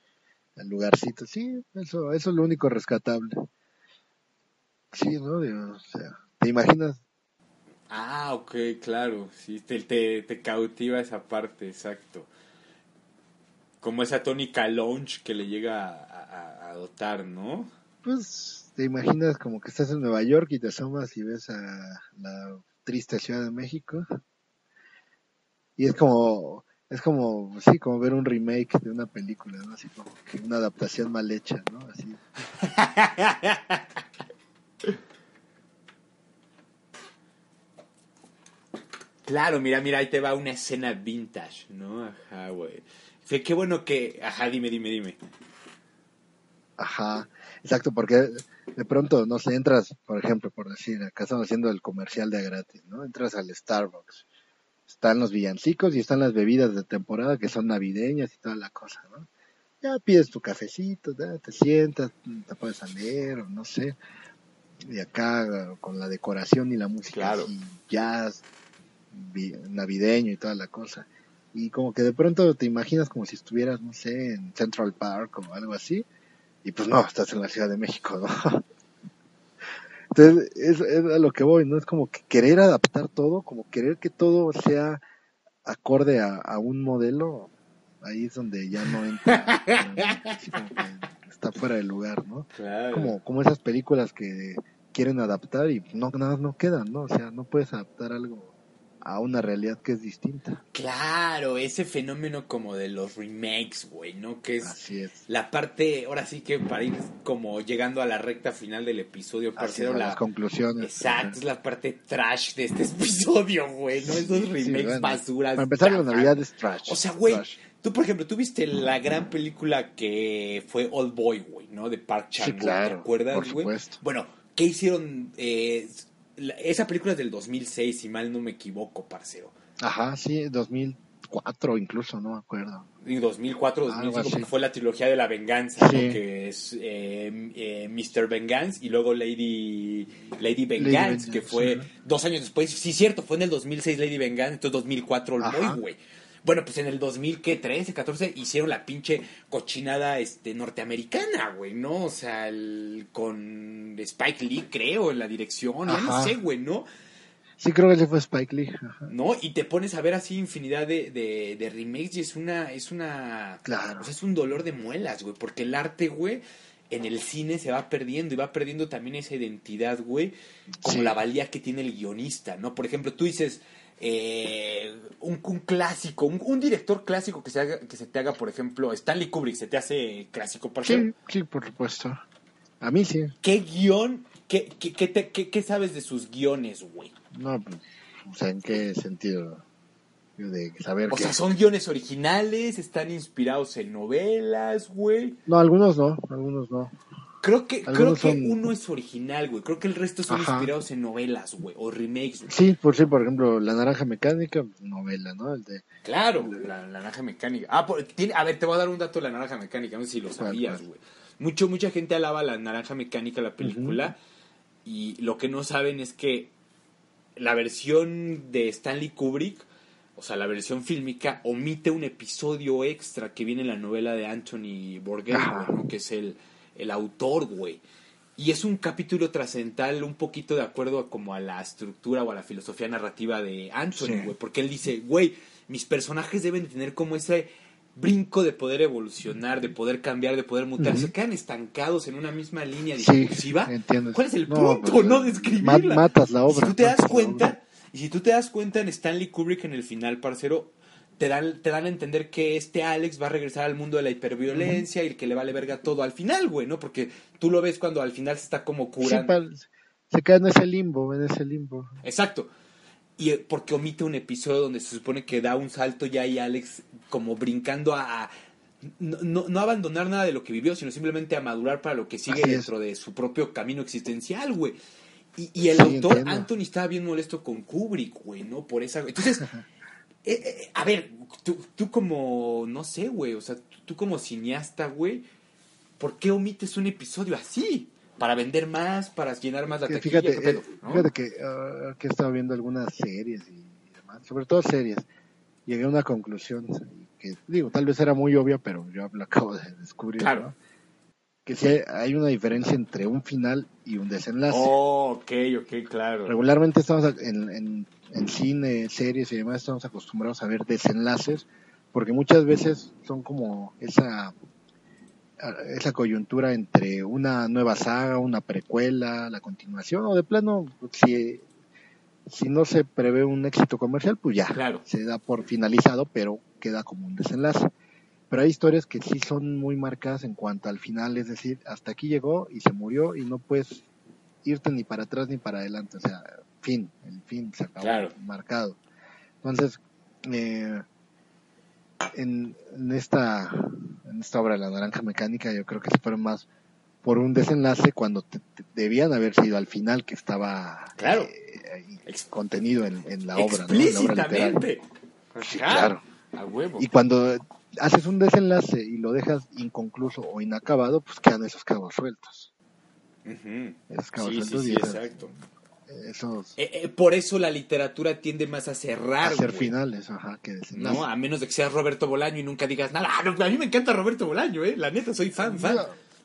B: al lugarcito. Sí, eso, eso es lo único rescatable. Sí, ¿no? Digo, o sea, ¿te imaginas?
A: Ah, ok, claro, sí, te, te, te cautiva esa parte, exacto. Como esa tónica lounge que le llega a, a- a dotar, ¿no?
B: Pues te imaginas como que estás en Nueva York y te asomas y ves a la triste Ciudad de México. Y es como, es como, sí, como ver un remake de una película, ¿no? Así como que una adaptación mal hecha, ¿no? Así.
A: Claro, mira, mira, ahí te va una escena vintage, ¿no? Ajá, güey. Qué bueno que... Ajá, dime, dime, dime.
B: Ajá, exacto, porque de pronto, no sé, entras, por ejemplo, por decir, acá estamos haciendo el comercial de gratis, ¿no? Entras al Starbucks, están los villancicos y están las bebidas de temporada que son navideñas y toda la cosa, ¿no? Ya pides tu cafecito, ya te sientas, te puedes a leer, o no sé, y acá con la decoración y la música
A: Claro.
B: así, jazz, navideño y toda la cosa. Y como que de pronto te imaginas como si estuvieras, no sé, en Central Park o algo así. Y pues no, estás en la Ciudad de México, ¿no? Entonces, es, es a lo que voy, ¿no? Es como que querer adaptar todo, como querer que todo sea acorde a, un modelo, ahí es donde ya no entra. está fuera de lugar, ¿no? Como, como esas películas que quieren adaptar y no nada no quedan, ¿no? O sea, no puedes adaptar algo a una realidad que es distinta.
A: Claro, ese fenómeno como de los remakes, güey, ¿no? Que es, Así es. la parte, ahora sí que para ir como llegando a la recta final del episodio, parcero,
B: la, las conclusiones.
A: Exacto, es la parte trash de este episodio, güey, ¿no? Esos remakes basuras.
B: Para empezar, la Navidad es trash.
A: O sea, güey, tú, por ejemplo, tú viste la gran película que fue Old Boy, güey, ¿no? De Park Chan-wook, claro, ¿te acuerdas, por supuesto. Bueno, ¿qué hicieron? Eh, esa película es del 2006, si mal no me equivoco, parcero.
B: Ajá, sí, 2004 incluso, no me acuerdo.
A: Y 2004, 2005, fue la trilogía de la venganza, que es eh, eh, Mr. Venganza y luego Lady, Lady Venganza, que fue dos años después. Sí, cierto, fue en el 2006 Lady Venganza, entonces 2004 el Boy, güey. Bueno, pues en el 2013, 14 hicieron la pinche cochinada este norteamericana, güey, ¿no? O sea, el, con Spike Lee, creo, en la dirección, no sé, güey, ¿no?
B: Sí, creo que ese fue Spike Lee.
A: ¿No? Y te pones a ver así infinidad de, de, remakes y es una, es una...
B: Claro.
A: O sea, es un dolor de muelas, güey, porque el arte, güey, en el cine se va perdiendo y va perdiendo también esa identidad, güey, como la valía que tiene el guionista, ¿no? Por ejemplo, tú dices, eh, un, clásico, un, director clásico que se, haga, que se te haga, por ejemplo, Stanley Kubrick, ¿se te hace clásico para
B: Sí, sí, por supuesto. A mí sí.
A: ¿Qué guion, qué, qué, qué, qué sabes de sus guiones, güey?
B: No, o sea, ¿en qué sentido? De saber
A: o sea, son guiones originales, están inspirados en novelas, güey.
B: No, algunos no, algunos no.
A: Creo que, creo que uno es original, güey. Creo que el resto son inspirados en novelas, güey, o remakes.
B: Sí, por sí, por ejemplo, La Naranja Mecánica, novela, ¿no? El de,
A: claro, la, Naranja Mecánica. Ah, tiene, a ver, te voy a dar un dato de La Naranja Mecánica, no sé si lo sabías, güey. Mucho, mucha gente alaba La Naranja Mecánica, la película, y lo que no saben es que la versión de Stanley Kubrick, o sea, la versión fílmica, omite un episodio extra que viene en la novela de Anthony Bourdain, ¿no? que es el el autor, güey. Y es un capítulo trascendental un poquito de acuerdo a como a la estructura o a la filosofía narrativa de Anthony, güey. Porque él dice, güey, mis personajes deben tener como ese brinco de poder evolucionar, de poder cambiar, de poder mutar. Se quedan estancados en una misma línea discursiva. ¿Cuál es el punto, pues, no? De escribirla.
B: Matas la obra.
A: si tú te das cuenta, y si tú te das cuenta en Stanley Kubrick en el final, parcero, te dan, te dan a entender que este Alex va a regresar al mundo de la hiperviolencia y que le vale verga todo al final, güey, ¿no? Porque tú lo ves cuando al final se está como curando.
B: se queda en ese limbo, en ese limbo.
A: Exacto. Y eh, porque omite un episodio donde se supone que da un salto ya y Alex como brincando a, no, no, abandonar nada de lo que vivió, sino simplemente a madurar para lo que sigue dentro de su propio camino existencial, güey. Y, y el autor Anthony estaba bien molesto con Kubrick, güey, ¿no? Por esa... Entonces, Eh, eh, a ver, tú, tú como, no sé, güey, o sea, tú, como cineasta, güey, ¿por qué omites un episodio así? Para vender más, para llenar más la taquilla.
B: Fíjate, eh, fíjate que, uh, que he estado viendo algunas series y demás, sobre todo series, llegué a una conclusión que, digo, tal vez era muy obvia, pero yo lo acabo de descubrir. Claro. Que si hay, una diferencia entre un final y un desenlace.
A: Oh, ok, ok, claro.
B: Regularmente estamos en, en en cine, series y demás estamos acostumbrados a ver desenlaces, porque muchas veces son como esa, esa coyuntura entre una nueva saga, una precuela, la continuación, o de plano, si, si no se prevé un éxito comercial, pues ya, se da por finalizado, pero queda como un desenlace. Pero hay historias que sí son muy marcadas en cuanto al final, es decir, hasta aquí llegó y se murió y no puedes irte ni para atrás ni para adelante. O sea, fin, el fin se acabó marcado. Entonces, eh, en, esta, en esta obra de la naranja mecánica yo creo que se fueron más por un desenlace cuando debían haber sido al final que estaba
A: claro.
B: Eh, contenido en, la obra.
A: claro.
B: Y cuando haces un desenlace y lo dejas inconcluso o inacabado, pues quedan esos cabos sueltos.
A: Exacto
B: esos
A: Eh, eh, por eso la literatura tiende más a cerrar.
B: hacer
A: güey.
B: finales, ajá, que.
A: No, a menos de que seas Roberto Bolaño y nunca digas nada. Ah, no, a mí me encanta Roberto Bolaño, eh. La neta, soy fan, fan.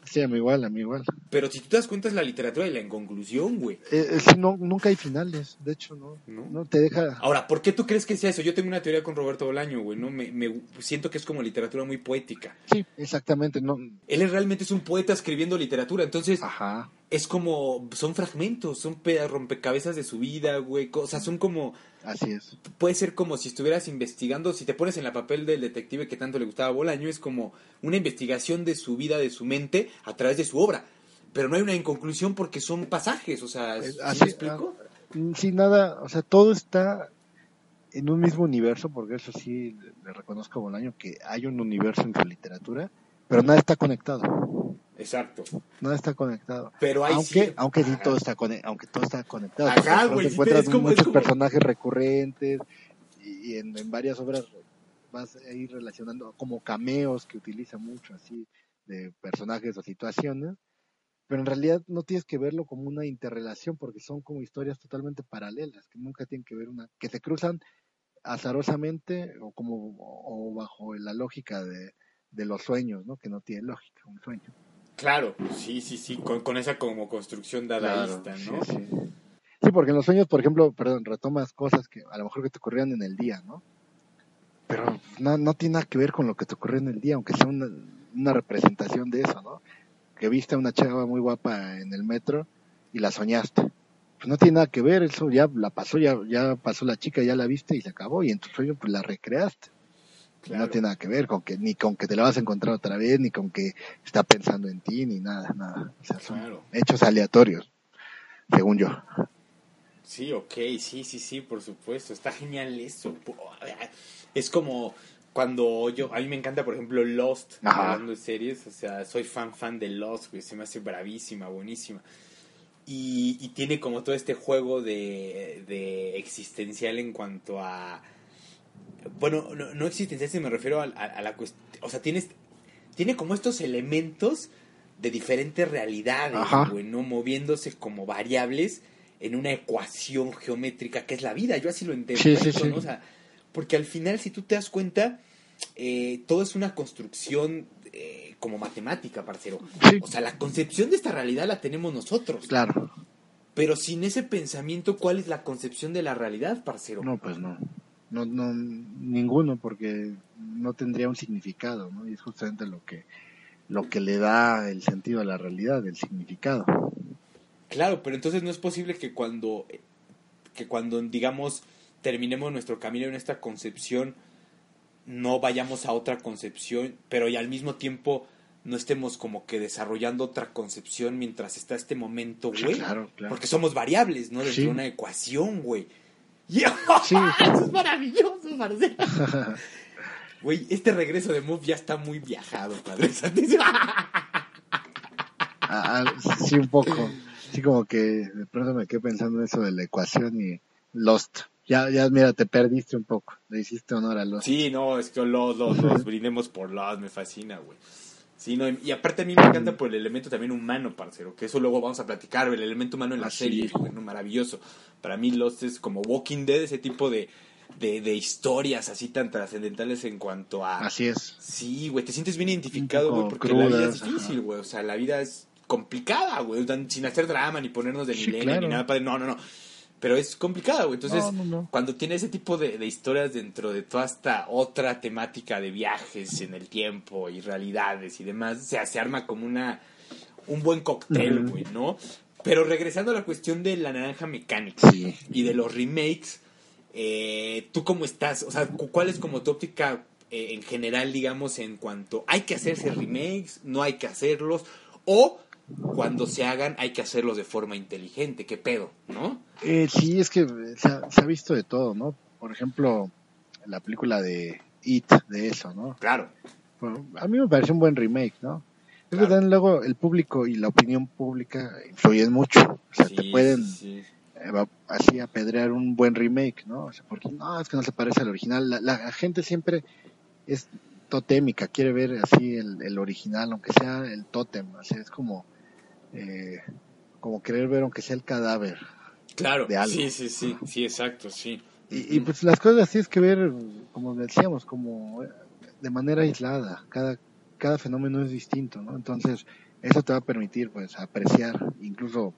B: Sí, a mí igual, a mí igual.
A: Pero si tú te das cuenta es la literatura y la inconclusión, güey.
B: Eh, eh, sí, no, nunca hay finales, de hecho, no,
A: ¿No?
B: no, te deja...
A: Ahora, ¿por qué tú crees que sea eso? Yo tengo una teoría con Roberto Bolaño, güey, ¿no? Me, me siento que es como literatura muy poética.
B: Sí, exactamente, no,
A: Él es- realmente es un poeta escribiendo literatura, entonces
B: ajá,
A: es como, son fragmentos, son pe- rompecabezas de su vida, güey, cosas, son como,
B: así es.
A: puede ser como si estuvieras investigando, si te pones en la papel del detective que tanto le gustaba a Bolaño, es como una investigación de su vida, de su mente, a través de su obra. Pero no hay una inconclusión porque son pasajes, o sea, ¿sí me
B: así-
A: explico?
B: Mm, Sí, nada, o sea, todo está en un mismo universo, porque eso sí le, le reconozco a Bolaño que hay un universo en su literatura, pero nada está conectado,
A: Exacto.
B: nada está conectado.
A: Pero hay
B: aunque,
A: sí-
B: aunque sí todo está cone- aunque todo está conectado.
A: Ajá, güey,
B: encuentras
A: como-
B: muchos
A: como-
B: personajes recurrentes y, y en, en varias obras vas a ir relacionando como cameos que utiliza mucho así de personajes o situaciones, pero en realidad no tienes que verlo como una interrelación porque son como historias totalmente paralelas que nunca tienen que ver una que se cruzan azarosamente o como o bajo la lógica de, de los sueños, ¿no? Que no tiene lógica un sueño.
A: Claro, sí, sí, sí, con, con esa como construcción dadaísta,
B: Claro,
A: ¿no?
B: Sí, sí. Sí, porque en los sueños, por ejemplo, perdón, retomas cosas que a lo mejor que te ocurrían en el día, ¿no? Pero no, no tiene nada que ver con lo que te ocurrió en el día, aunque sea una, una representación de eso, ¿no? Que viste a una chava muy guapa en el metro y la soñaste. Pues no tiene nada que ver, eso ya la pasó, ya, ya pasó la chica, ya la viste y se acabó, y en tu sueño pues la recreaste.
A: Claro.
B: No tiene nada que ver con que, ni con que te la vas a encontrar otra vez, ni con que está pensando en ti, ni nada, nada. O sea, son
A: Claro.
B: hechos aleatorios, según yo.
A: Sí, ok, sí, sí, sí, por supuesto. Está genial eso. Es como cuando yo, a mí me encanta, por ejemplo, Lost,
B: Ajá.
A: hablando de series, o sea, soy fan, fan de Lost, güey, se me hace bravísima, buenísima. Y, y tiene como todo este juego de, de existencial en cuanto a... Bueno, no, no existencial, si me refiero a, a- a la cuestión... O sea, tienes, tiene como estos elementos de diferentes realidades, güey, ¿no? Moviéndose como variables en una ecuación geométrica que es la vida. Yo así lo interpreto,
B: Sí, sí, sí.
A: ¿no? O sea, porque al final, si tú te das cuenta, eh, todo es una construcción eh, como matemática, parcero. O sea, la concepción de esta realidad la tenemos nosotros.
B: Claro.
A: Pero sin ese pensamiento, ¿cuál es la concepción de la realidad, parcero?
B: No, pues no. No, no, ninguno, porque no tendría un significado, ¿no? Y es justamente lo que, lo que le da el sentido a la realidad, el significado.
A: Claro, pero entonces no es posible que cuando, que cuando digamos, terminemos nuestro camino en esta concepción, no vayamos a otra concepción, pero y al mismo tiempo no estemos como que desarrollando otra concepción mientras está este momento,
B: Sí,
A: güey.
B: claro, claro.
A: Porque somos variables, ¿no? Dentro
B: Sí.
A: de una ecuación, güey.
B: Sí.
A: Eso es maravilloso, Marcelo. Güey, este regreso de Move ya está muy viajado, padre.
B: Ah, ah, sí, un poco. Sí, como que de pronto me quedé pensando en eso de la ecuación y Lost. Ya, ya, mira, te perdiste un poco. Le hiciste honor a Lost.
A: Sí, no, es que los, los, los brindemos por los, me fascina, güey. Sí, no, y aparte a mí me encanta por el elemento también humano, parcero, que eso luego vamos a platicar, el elemento humano en la
B: Así
A: serie,
B: es.
A: güey, ¿no? maravilloso. Para mí Lost es como Walking Dead, ese tipo de, de, de historias así tan trascendentales en cuanto a...
B: Así es.
A: Sí, güey, te sientes bien identificado, güey, porque la vida es difícil, güey, o sea, la vida es complicada, güey, o sea, sin hacer drama, ni ponernos de
B: Sí,
A: milenio,
B: claro.
A: ni nada, padre, no, no, no. Pero es complicada, güey, entonces
B: No, no, no.
A: cuando tiene ese tipo de, de historias dentro de toda esta otra temática de viajes en el tiempo y realidades y demás, se, se arma como una un buen cóctel, güey, ¿no? Pero regresando a la cuestión de la naranja mecánica
B: Sí.
A: y de los remakes, eh, ¿tú cómo estás? O sea, cu- ¿cuál es como tu óptica eh, en general, digamos, en cuanto hay que hacerse remakes, no hay que hacerlos, o cuando se hagan hay que hacerlos de forma inteligente? ¿Qué pedo, no?
B: Eh, sí, es que se ha, se ha visto de todo, ¿no? Por ejemplo, la película de It, de eso, ¿no?
A: Claro.
B: Bueno, a mí me parece un buen remake, ¿no? Es
A: Claro.
B: también luego el público y la opinión pública influyen mucho. O sea, te
A: Sí,
B: pueden
A: sí.
B: eh, así apedrear un buen remake, ¿no? O sea, porque no, es que no se parece al original. La, la gente siempre es totémica, quiere ver así el, el original, aunque sea el tótem, así es como, eh, como querer ver aunque sea el cadáver.
A: Claro,
B: de algo.
A: sí, sí, sí, sí, exacto, sí.
B: Y, y, pues las cosas así es que ver, como decíamos, como eh, de manera aislada. Cada, cada fenómeno es distinto, ¿no? Entonces, eso te va a permitir, pues, apreciar, incluso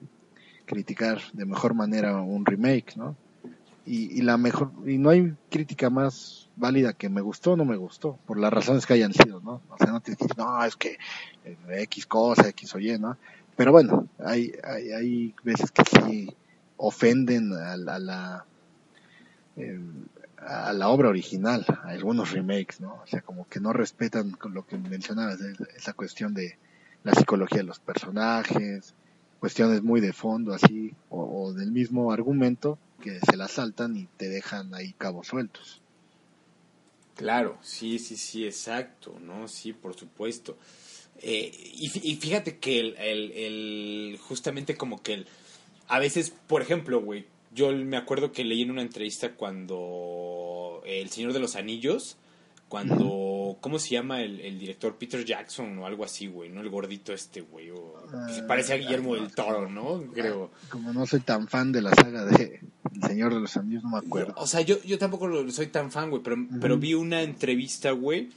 B: criticar de mejor manera un remake, ¿no? Y, y la mejor, y no hay crítica más válida que me gustó o no me gustó, por las razones que hayan sido, ¿no? O sea, no te dices, no, es que eh, X cosa, X o Y, ¿no? Pero bueno, hay, hay, hay veces que sí ofenden a, a la eh, a la obra original, a algunos remakes, ¿no? O sea, como que no respetan lo que mencionabas, esa cuestión de la psicología de los personajes, cuestiones muy de fondo, así, o, del mismo argumento que se la saltan y te dejan ahí cabos sueltos.
A: Claro, sí, sí, sí, exacto, ¿no? Sí, por supuesto. Eh, y, y, fíjate que el, el, el, justamente como que el, a veces, por ejemplo, güey, yo me acuerdo que leí en una entrevista cuando El Señor de los Anillos, cuando, ¿cómo se llama el, el director? Peter Jackson o algo así, güey, ¿no? El gordito este, güey, o, que se parece a Guillermo del Toro, ¿no? Creo.
B: Como no soy tan fan de la saga de El Señor de los Anillos, no me acuerdo.
A: O sea, yo, yo tampoco soy tan fan, güey, pero, uh -huh. pero vi una entrevista, güey,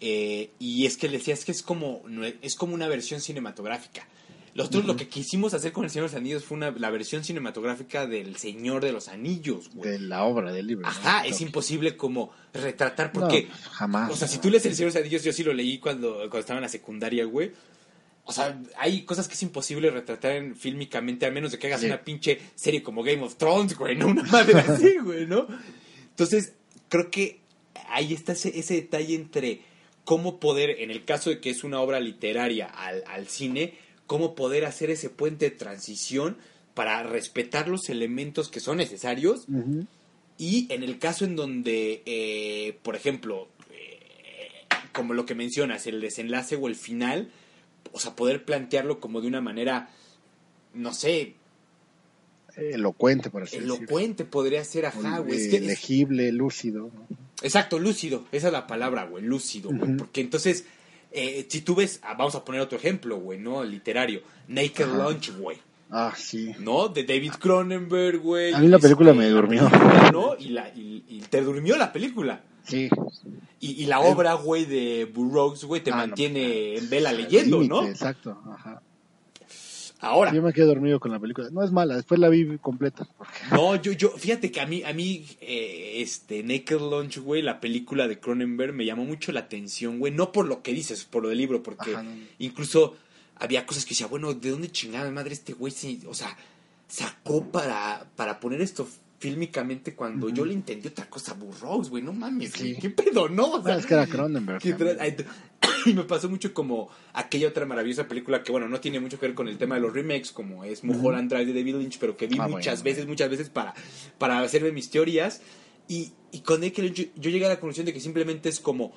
A: eh, y es que le decía, es que es como, es como una versión cinematográfica. Nosotros uh -huh. lo que quisimos hacer con El Señor de los Anillos fue una, la versión cinematográfica del Señor de los Anillos, güey.
B: De la obra, del libro.
A: Ajá, ¿no? es imposible como retratar porque...
B: No, jamás.
A: O sea, si tú lees El Señor de los Anillos, yo sí lo leí cuando, cuando estaba en la secundaria, güey. O sea, hay cosas que es imposible retratar en, fílmicamente, a menos de que hagas sí. una pinche serie como Game of Thrones, güey, ¿no? Una madre así, güey, ¿no? Entonces, creo que ahí está ese, ese detalle entre cómo poder, en el caso de que es una obra literaria al, al cine, cómo poder hacer ese puente de transición para respetar los elementos que son necesarios
B: uh -huh.
A: y en el caso en donde, eh, por ejemplo, eh, como lo que mencionas, el desenlace o el final, o sea, poder plantearlo como de una manera, no sé,
B: elocuente, por así
A: Elocuente decir. podría ser, ajá, güey.
B: Es que legible, lúcido.
A: Exacto, lúcido. Esa es la palabra, güey, lúcido, güey. Uh -huh. Porque entonces, eh, si tú ves, ah, vamos a poner otro ejemplo, güey, ¿no? Literario. Naked Ajá. Lunch, güey.
B: Ah, sí.
A: ¿No? De David Cronenberg, güey.
B: A mí la película este, me durmió.
A: ¿No? Y, la, y, y, te durmió la película.
B: Sí.
A: Y, y la obra, güey, de Burroughs, güey, te ah, mantiene no, en vela leyendo, límite, ¿no?
B: Exacto, ajá.
A: Ahora.
B: Yo me quedé dormido con la película. No es mala, después la vi completa.
A: No, yo, yo, fíjate que a mí, a mí, eh, este, Naked Lunch, güey, la película de Cronenberg me llamó mucho la atención, güey. No por lo que dices, por lo del libro, porque Ajá, no. incluso había cosas que decía, bueno, ¿de dónde chingada madre este güey? Sí, o sea, sacó para, para poner esto fílmicamente cuando uh -huh. yo le entendí otra cosa, Burroughs, güey, no mames, sí. ¿qué pedo, no? O
B: sea, es que era Cronenberg.
A: y me pasó mucho como aquella otra maravillosa película que, bueno, no tiene mucho que ver con el tema de los remakes, como es Mulholland Drive de David Lynch, pero que vi ah, muchas bueno, veces, muchas veces para, para hacerme mis teorías. Y, y con Naked Lunch yo llegué a la conclusión de que simplemente es como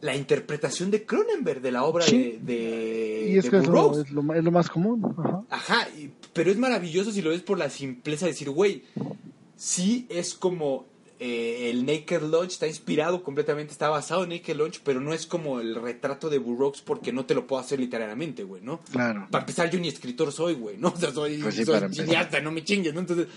A: la interpretación de Cronenberg de la obra
B: sí.
A: de, de,
B: y es
A: de
B: que lo, es lo, más común. Ajá,
A: Ajá y, pero es maravilloso si lo ves por la simpleza de decir, güey, sí es como eh, el Naked Lunch está inspirado completamente, está basado en Naked Lunch, pero no es como el retrato de Burroughs porque no te lo puedo hacer literariamente, güey, ¿no?
B: Claro.
A: Para empezar, yo ni escritor soy, güey, ¿no? O sea, soy, pues sí, soy cineasta, no me chingues, ¿no? Entonces,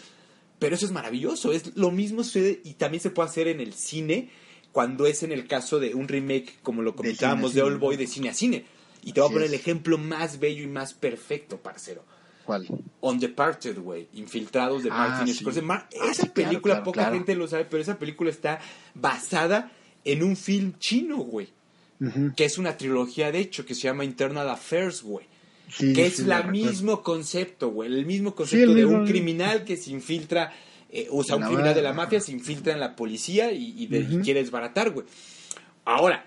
A: pero eso es maravilloso, es lo mismo sucede y también se puede hacer en el cine cuando es en el caso de un remake, como lo comentábamos, de, de All Boy, de cine a cine. Y te voy a poner es. el ejemplo más bello y más perfecto, parcero.
B: ¿Cuál?
A: On Departed, güey. Infiltrados de ah, Martin Scorsese. Sí. Mar esa ah, sí, película, claro, poca claro. gente lo sabe, pero esa película está basada en un film chino, güey. Uh -huh. Que es una trilogía, de hecho, que se llama Internal Affairs, güey. Sí, que es el mismo concepto, güey. El mismo concepto de un criminal que se infiltra, eh, o sea, un criminal de la mafia se infiltra en la policía y, y, de, uh -huh. y quiere desbaratar, güey. Ahora,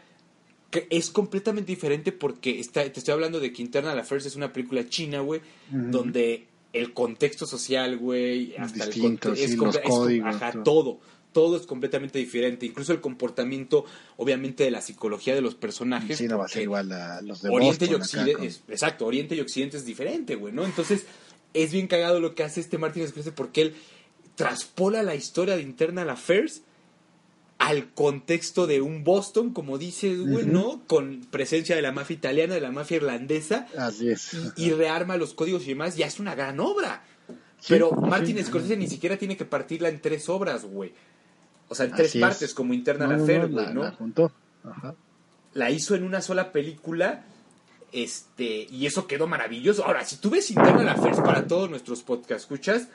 A: que es completamente diferente porque está, te estoy hablando de que Internal Affairs es una película china, güey, uh -huh. donde el contexto social, güey, hasta
B: Distinto,
A: el
B: sí, es, los códigos,
A: es, ajá, todo. todo es completamente diferente, incluso el comportamiento, obviamente, de la psicología de los personajes.
B: Sí, no va a ser igual a los de
A: Oriente
B: Boston,
A: y Occidente, es, exacto, Oriente y Occidente es diferente, güey, ¿no? Entonces, es bien cagado lo que hace este Martin Scorsese porque él traspola la historia de Internal Affairs al contexto de un Boston, como dices, güey, uh -huh. ¿no? Con presencia de la mafia italiana, de la mafia irlandesa.
B: Así es.
A: Y, y, rearma los códigos y demás, ya es una gran obra. pero Martin
B: sí.
A: Scorsese ni siquiera tiene que partirla en tres obras, güey. O sea, en tres
B: Así es.
A: partes, como Internal
B: No,
A: Affair,
B: no,
A: güey,
B: la,
A: ¿no?
B: la juntó. Ajá.
A: la hizo en una sola película. Este, y eso quedó maravilloso. Ahora, si tú ves Internal Affairs para todos nuestros podcast escuchas,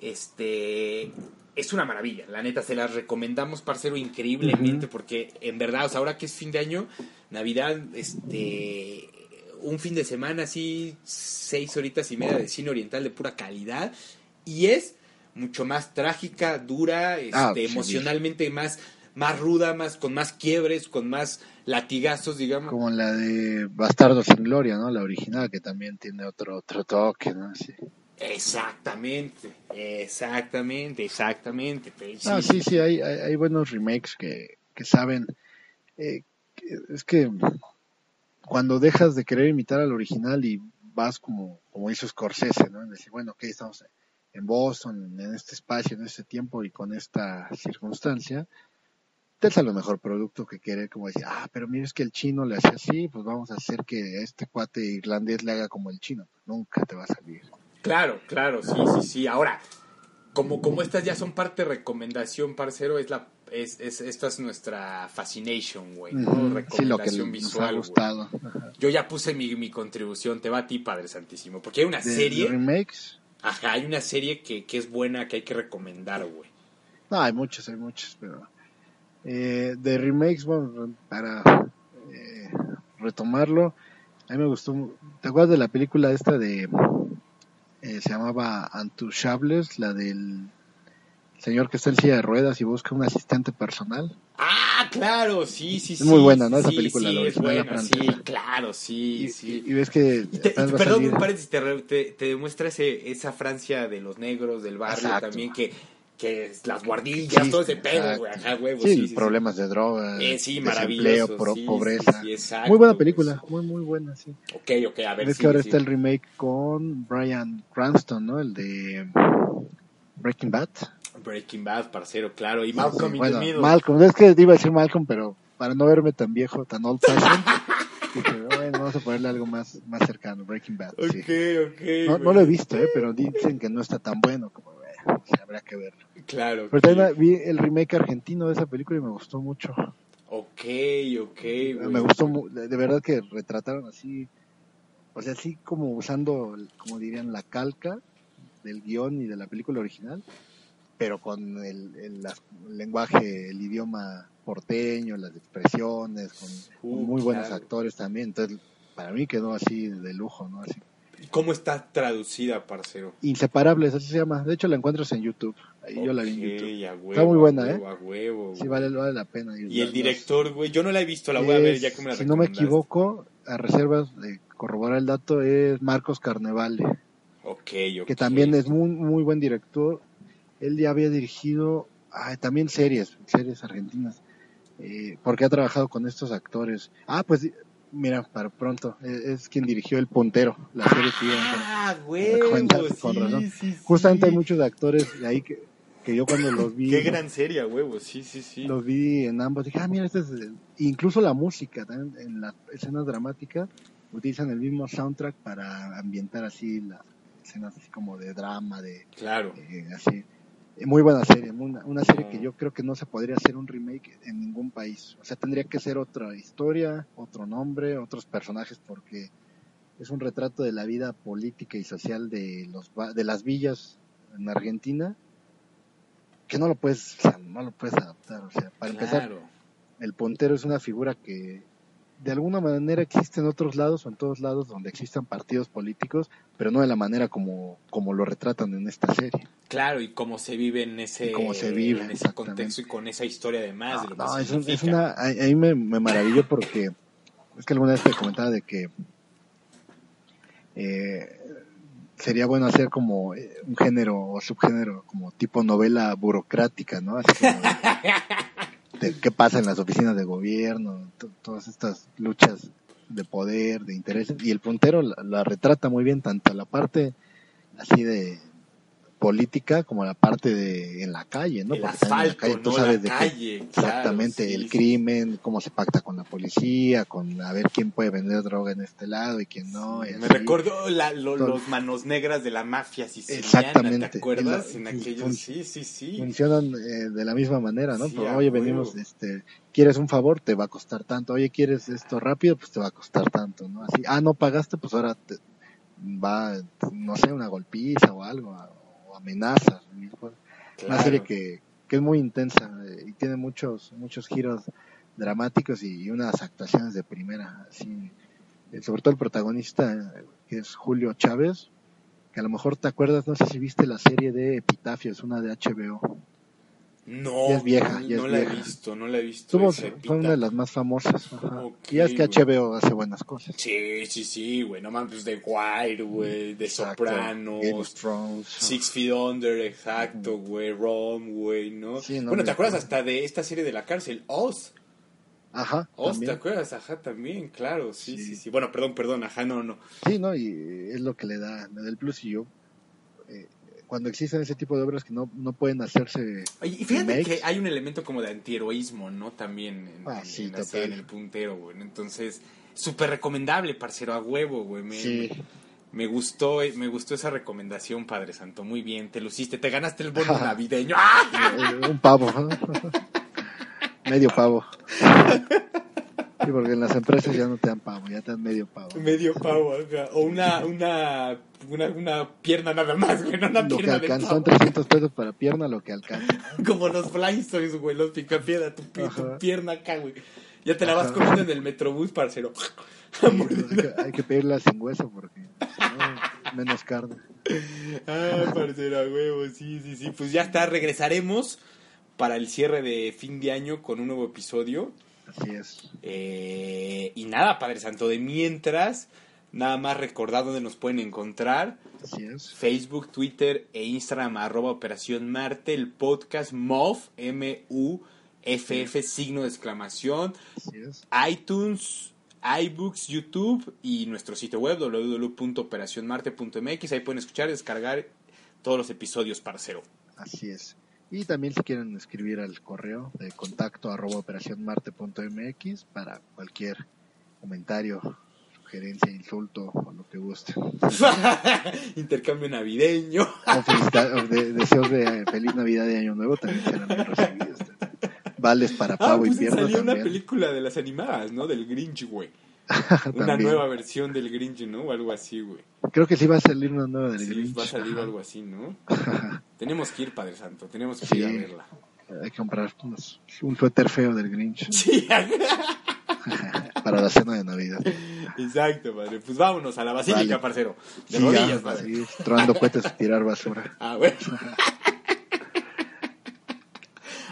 A: este es una maravilla. La neta, se las recomendamos, parcero, increíblemente, porque en verdad, o sea, ahora que es fin de año, Navidad, este un fin de semana así, seis horitas y media de cine oriental de pura calidad. Y es mucho más trágica, dura, este,
B: Ah, sí.
A: emocionalmente más, más ruda, más, con más quiebres, con más latigazos, digamos.
B: Como la de Bastardo sin Gloria, ¿no? La original, que también tiene otro, otro toque, ¿no? Sí.
A: Exactamente, exactamente, exactamente.
B: Ah, sí, sí, hay, hay, hay buenos remakes que, que saben. eh, es que cuando dejas de querer imitar al original y vas como, como hizo Scorsese, ¿no? En decir, bueno, ok, estamos en Boston, en este espacio, en este tiempo y con esta circunstancia, te sale el mejor producto que querer, como decir, ah, pero mira, es que el chino le hace así, pues vamos a hacer que este cuate irlandés le haga como el chino. Nunca te va a salir.
A: Claro, claro, sí, sí, sí. Ahora, como, como estas ya son parte de recomendación, parcero, es la, es, es, esta es nuestra fascination, güey, ¿no?
B: Ujú, Sí, lo que
A: Recomendación
B: nos ha
A: visual, güey.
B: gustado.
A: Yo ya puse mi, mi contribución, te va a ti, Padre Santísimo, porque hay una
B: De-
A: serie,
B: de remakes,
A: ajá, hay una serie que, que es buena, que hay que recomendar, güey.
B: No, hay muchos, hay muchos, pero eh, de remakes, bueno, para eh, retomarlo, a mí me gustó. ¿Te acuerdas de la película esta de eh, se llamaba Untouchables, la del señor que está en silla de ruedas y busca un asistente personal?
A: Ah, claro, sí, sí, sí.
B: muy buena, ¿no? Esa
A: sí,
B: película,
A: Sí,
B: la
A: es buena, sí, claro, sí,
B: Y,
A: sí.
B: y- y ves que
A: Y te- perdón, un paréntesis, te, te, te demuestra ese, esa Francia de los negros, del barrio
B: Exacto.
A: también, que, que es las guardillas,
B: Sí,
A: todo ese pedo, güey, ajá, huevo,
B: sí,
A: sí, sí,
B: problemas de droga,
A: Eh, sí,
B: desempleo, pro- pobreza.
A: exacto,
B: muy buena
A: pues.
B: película, muy muy buena, sí.
A: Ok, ok, a ver, sí,
B: que ahora está el remake con Brian Cranston, ¿no? El de Breaking Bad.
A: Breaking Bad, parcero, claro, y Malcolm
B: bueno,
A: Middle.
B: Malcolm, es que iba a decir Malcolm, pero para no verme tan viejo, tan old fashion, dije, bueno, vamos a ponerle algo más, más cercano, Breaking Bad.
A: Ok, ok.
B: No, no lo he visto, ¿eh? pero dicen que no está tan bueno, como, o sea, habrá que verlo.
A: Claro.
B: También vi el remake argentino de esa película y me gustó mucho.
A: Ok, ok, güey.
B: Me gustó, de verdad que retrataron así, o sea, así como usando, como dirían, la calca del guion y de la película original, pero con el, el- el lenguaje, el idioma porteño, las expresiones, con,
A: Uh,
B: con muy buenos
A: claro.
B: actores también. Entonces, para mí quedó así de lujo, ¿no? Así.
A: ¿Cómo está traducida, parcero?
B: Inseparables, así se llama. De hecho, la encuentras en YouTube. Ahí yo la vi en YouTube.
A: a huevo,
B: Está muy
A: a
B: buena,
A: A huevo,
B: Sí, vale, vale la pena.
A: Y el director, güey, yo no la he visto, la voy a ver ya que me la
B: Si no me equivoco, a reservas de corroborar el dato, es Marcos Carnevale,
A: Ok, ok.
B: que también es muy, muy buen director. Él ya había dirigido ah, también series, series argentinas, eh, porque ha trabajado con estos actores. Ah, pues mira, para pronto, eh, es quien dirigió El Puntero, la serie
A: Ah, huevo,
B: con
A: sí,
B: razón.
A: sí, sí.
B: Justamente hay muchos actores de ahí que, que yo cuando los vi,
A: Qué gran serie, a huevo, sí, sí, sí.
B: los vi en ambos, dije, ah, mira, este es, el-". incluso la música, también en las escenas dramáticas, utilizan el mismo soundtrack para ambientar así las escenas así como de drama, de
A: Claro.
B: eh, así. Muy buena serie, una, una serie que yo creo que no se podría hacer un remake en ningún país. O sea, tendría que ser otra historia, otro nombre, otros personajes, porque es un retrato de la vida política y social de los de las villas en Argentina que no lo puedes, o sea, no lo puedes adaptar. O sea, para empezar, el puntero es una figura que de alguna manera existe en otros lados o en todos lados donde existan partidos políticos, pero no de la manera como, como lo retratan en esta serie.
A: Claro, y cómo se vive en ese,
B: cómo se vive,
A: en ese contexto y con esa historia además de lo que
B: No, es, es una, a, a mí me, me maravilló porque es que alguna vez te comentaba de que eh, sería bueno hacer como eh, un género o subgénero como tipo novela burocrática, ¿no? Así como de, de qué pasa en las oficinas de gobierno, to- todas estas luchas de poder, de intereses, y el puntero la, la retrata muy bien, tanto la parte así de política como la parte de en la calle, ¿no?
A: El
B: Porque también en la calle tú
A: ¿no?
B: sabes
A: La
B: de qué-
A: calle, claro,
B: exactamente
A: sí,
B: el
A: sí.
B: crimen, cómo se pacta con la policía, con a ver quién puede vender droga en este lado y quién no. y
A: Me recuerdo la- lo-
B: Todo.
A: los manos negras de la mafia siciliana,
B: Exactamente.
A: ¿te acuerdas?
B: En
A: aquellos,
B: fun-
A: sí, sí, sí.
B: Funcionan eh, de la misma manera, ¿no?
A: Sí,
B: Pero,
A: a
B: Oye, venimos, este, quieres un favor, te va a costar tanto. Oye, quieres esto rápido, pues te va a costar tanto, ¿no? Así, ah, no pagaste, pues ahora te va, no sé, una golpiza o algo, o amenazas. Una serie que, que es muy intensa eh, y tiene muchos muchos giros dramáticos y, y unas actuaciones de primera. Así, Eh, sobre todo el protagonista, que es Julio Chávez, que a lo mejor te acuerdas, no sé si viste la serie de Epitafios, una de HBO.
A: No,
B: Ya es vieja,
A: no,
B: es
A: la he visto, no la he visto.
B: Tuvo,
A: esa
B: fue una de las más famosas. ajá. Y es que. HBO hace buenas cosas.
A: Sí, sí, sí, güey, no mames, pues de Wire, güey, de
B: Exacto. Game of
A: Sopranos,
B: Thrones.
A: Six Feet Under, exacto, güey, Rom, güey, ¿no?
B: Sí, no,
A: bueno, ¿te acuerdas hasta de esta serie de la cárcel, Oz?
B: Ajá.
A: Oz. ¿te acuerdas? Ajá, también, claro, sí, sí,
B: Sí.
A: sí, Bueno, perdón, perdón, ajá, no, no.
B: Sí, ¿no? Y es lo que le da, le da el plus. Y yo, eh, cuando existen ese tipo de obras que no, no pueden hacerse
A: y fíjate
B: remakes,
A: que hay un elemento como de antiheroísmo, ¿no? También en,
B: Ah,
A: en-
B: sí,
A: en la
B: total.
A: serie, en el puntero, güey. Entonces, súper recomendable, parcero, a huevo, güey. Me,
B: Sí.
A: me gustó, me gustó esa recomendación, Padre Santo. Muy bien, te luciste, te ganaste el bono navideño. ¡Ah!
B: Un pavo. ¿no? medio pavo. Sí, porque en las empresas ya no te dan pavo, ya te dan medio pavo.
A: Medio pavo. O una, una, una, una pierna nada más, güey, no una
B: Lo que
A: pierna de
B: alcanzó
A: pavo.
B: en 300 pesos para pierna, lo que alcanza.
A: Como los Flintstones, güey, los picapiedra, tu, tu pierna acá, güey. Ya te la vas
B: Ajá.
A: comiendo en el metrobús, parcero.
B: Sí, entonces hay, que, hay que pedirla sin hueso porque no, menos carne.
A: Ah, parcero, a huevo, sí, sí, sí. Pues ya está, regresaremos para el cierre de fin de año con un nuevo episodio.
B: Así es.
A: Eh, y nada, Padre Santo, de mientras, nada más recordar dónde nos pueden encontrar.
B: Así es.
A: Facebook, Twitter e Instagram, arroba Operación Marte, el podcast MOF, M-U-F-F, signo de exclamación,
B: Así es.
A: iTunes, iBooks, YouTube y nuestro sitio web www.operacionmarte.mx. Ahí pueden escuchar y descargar todos los episodios, parcero.
B: Así es. Y también si quieren escribir al correo de contacto arroba operacionmarte.mx para cualquier comentario, sugerencia, insulto o lo que guste.
A: Intercambio navideño.
B: O, felicita- o de- deseos de feliz Navidad y Año Nuevo también serán bien recibidos. Vales para
A: Ah,
B: pavo
A: pues
B: y
A: salió una película de las animadas, ¿no? Del Grinch, güey. Una nueva versión del Grinch, ¿no? O algo así, güey.
B: Creo que sí va a salir una nueva del
A: Sí,
B: Grinch.
A: va a salir
B: Ajá.
A: algo así, ¿no? tenemos que ir, Padre Santo, tenemos que
B: Sí.
A: ir a verla.
B: Hay que comprar unos- un suéter feo del Grinch
A: Sí,
B: para la cena de Navidad.
A: exacto, padre. Pues vámonos a la basílica,
B: Vale.
A: parcero. De
B: Sí,
A: rodillas,
B: ya,
A: padre.
B: sí, tronando cohetes y tirar basura.
A: Ah, bueno.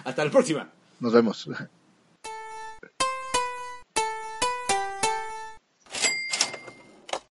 A: Hasta la próxima.
B: Nos vemos.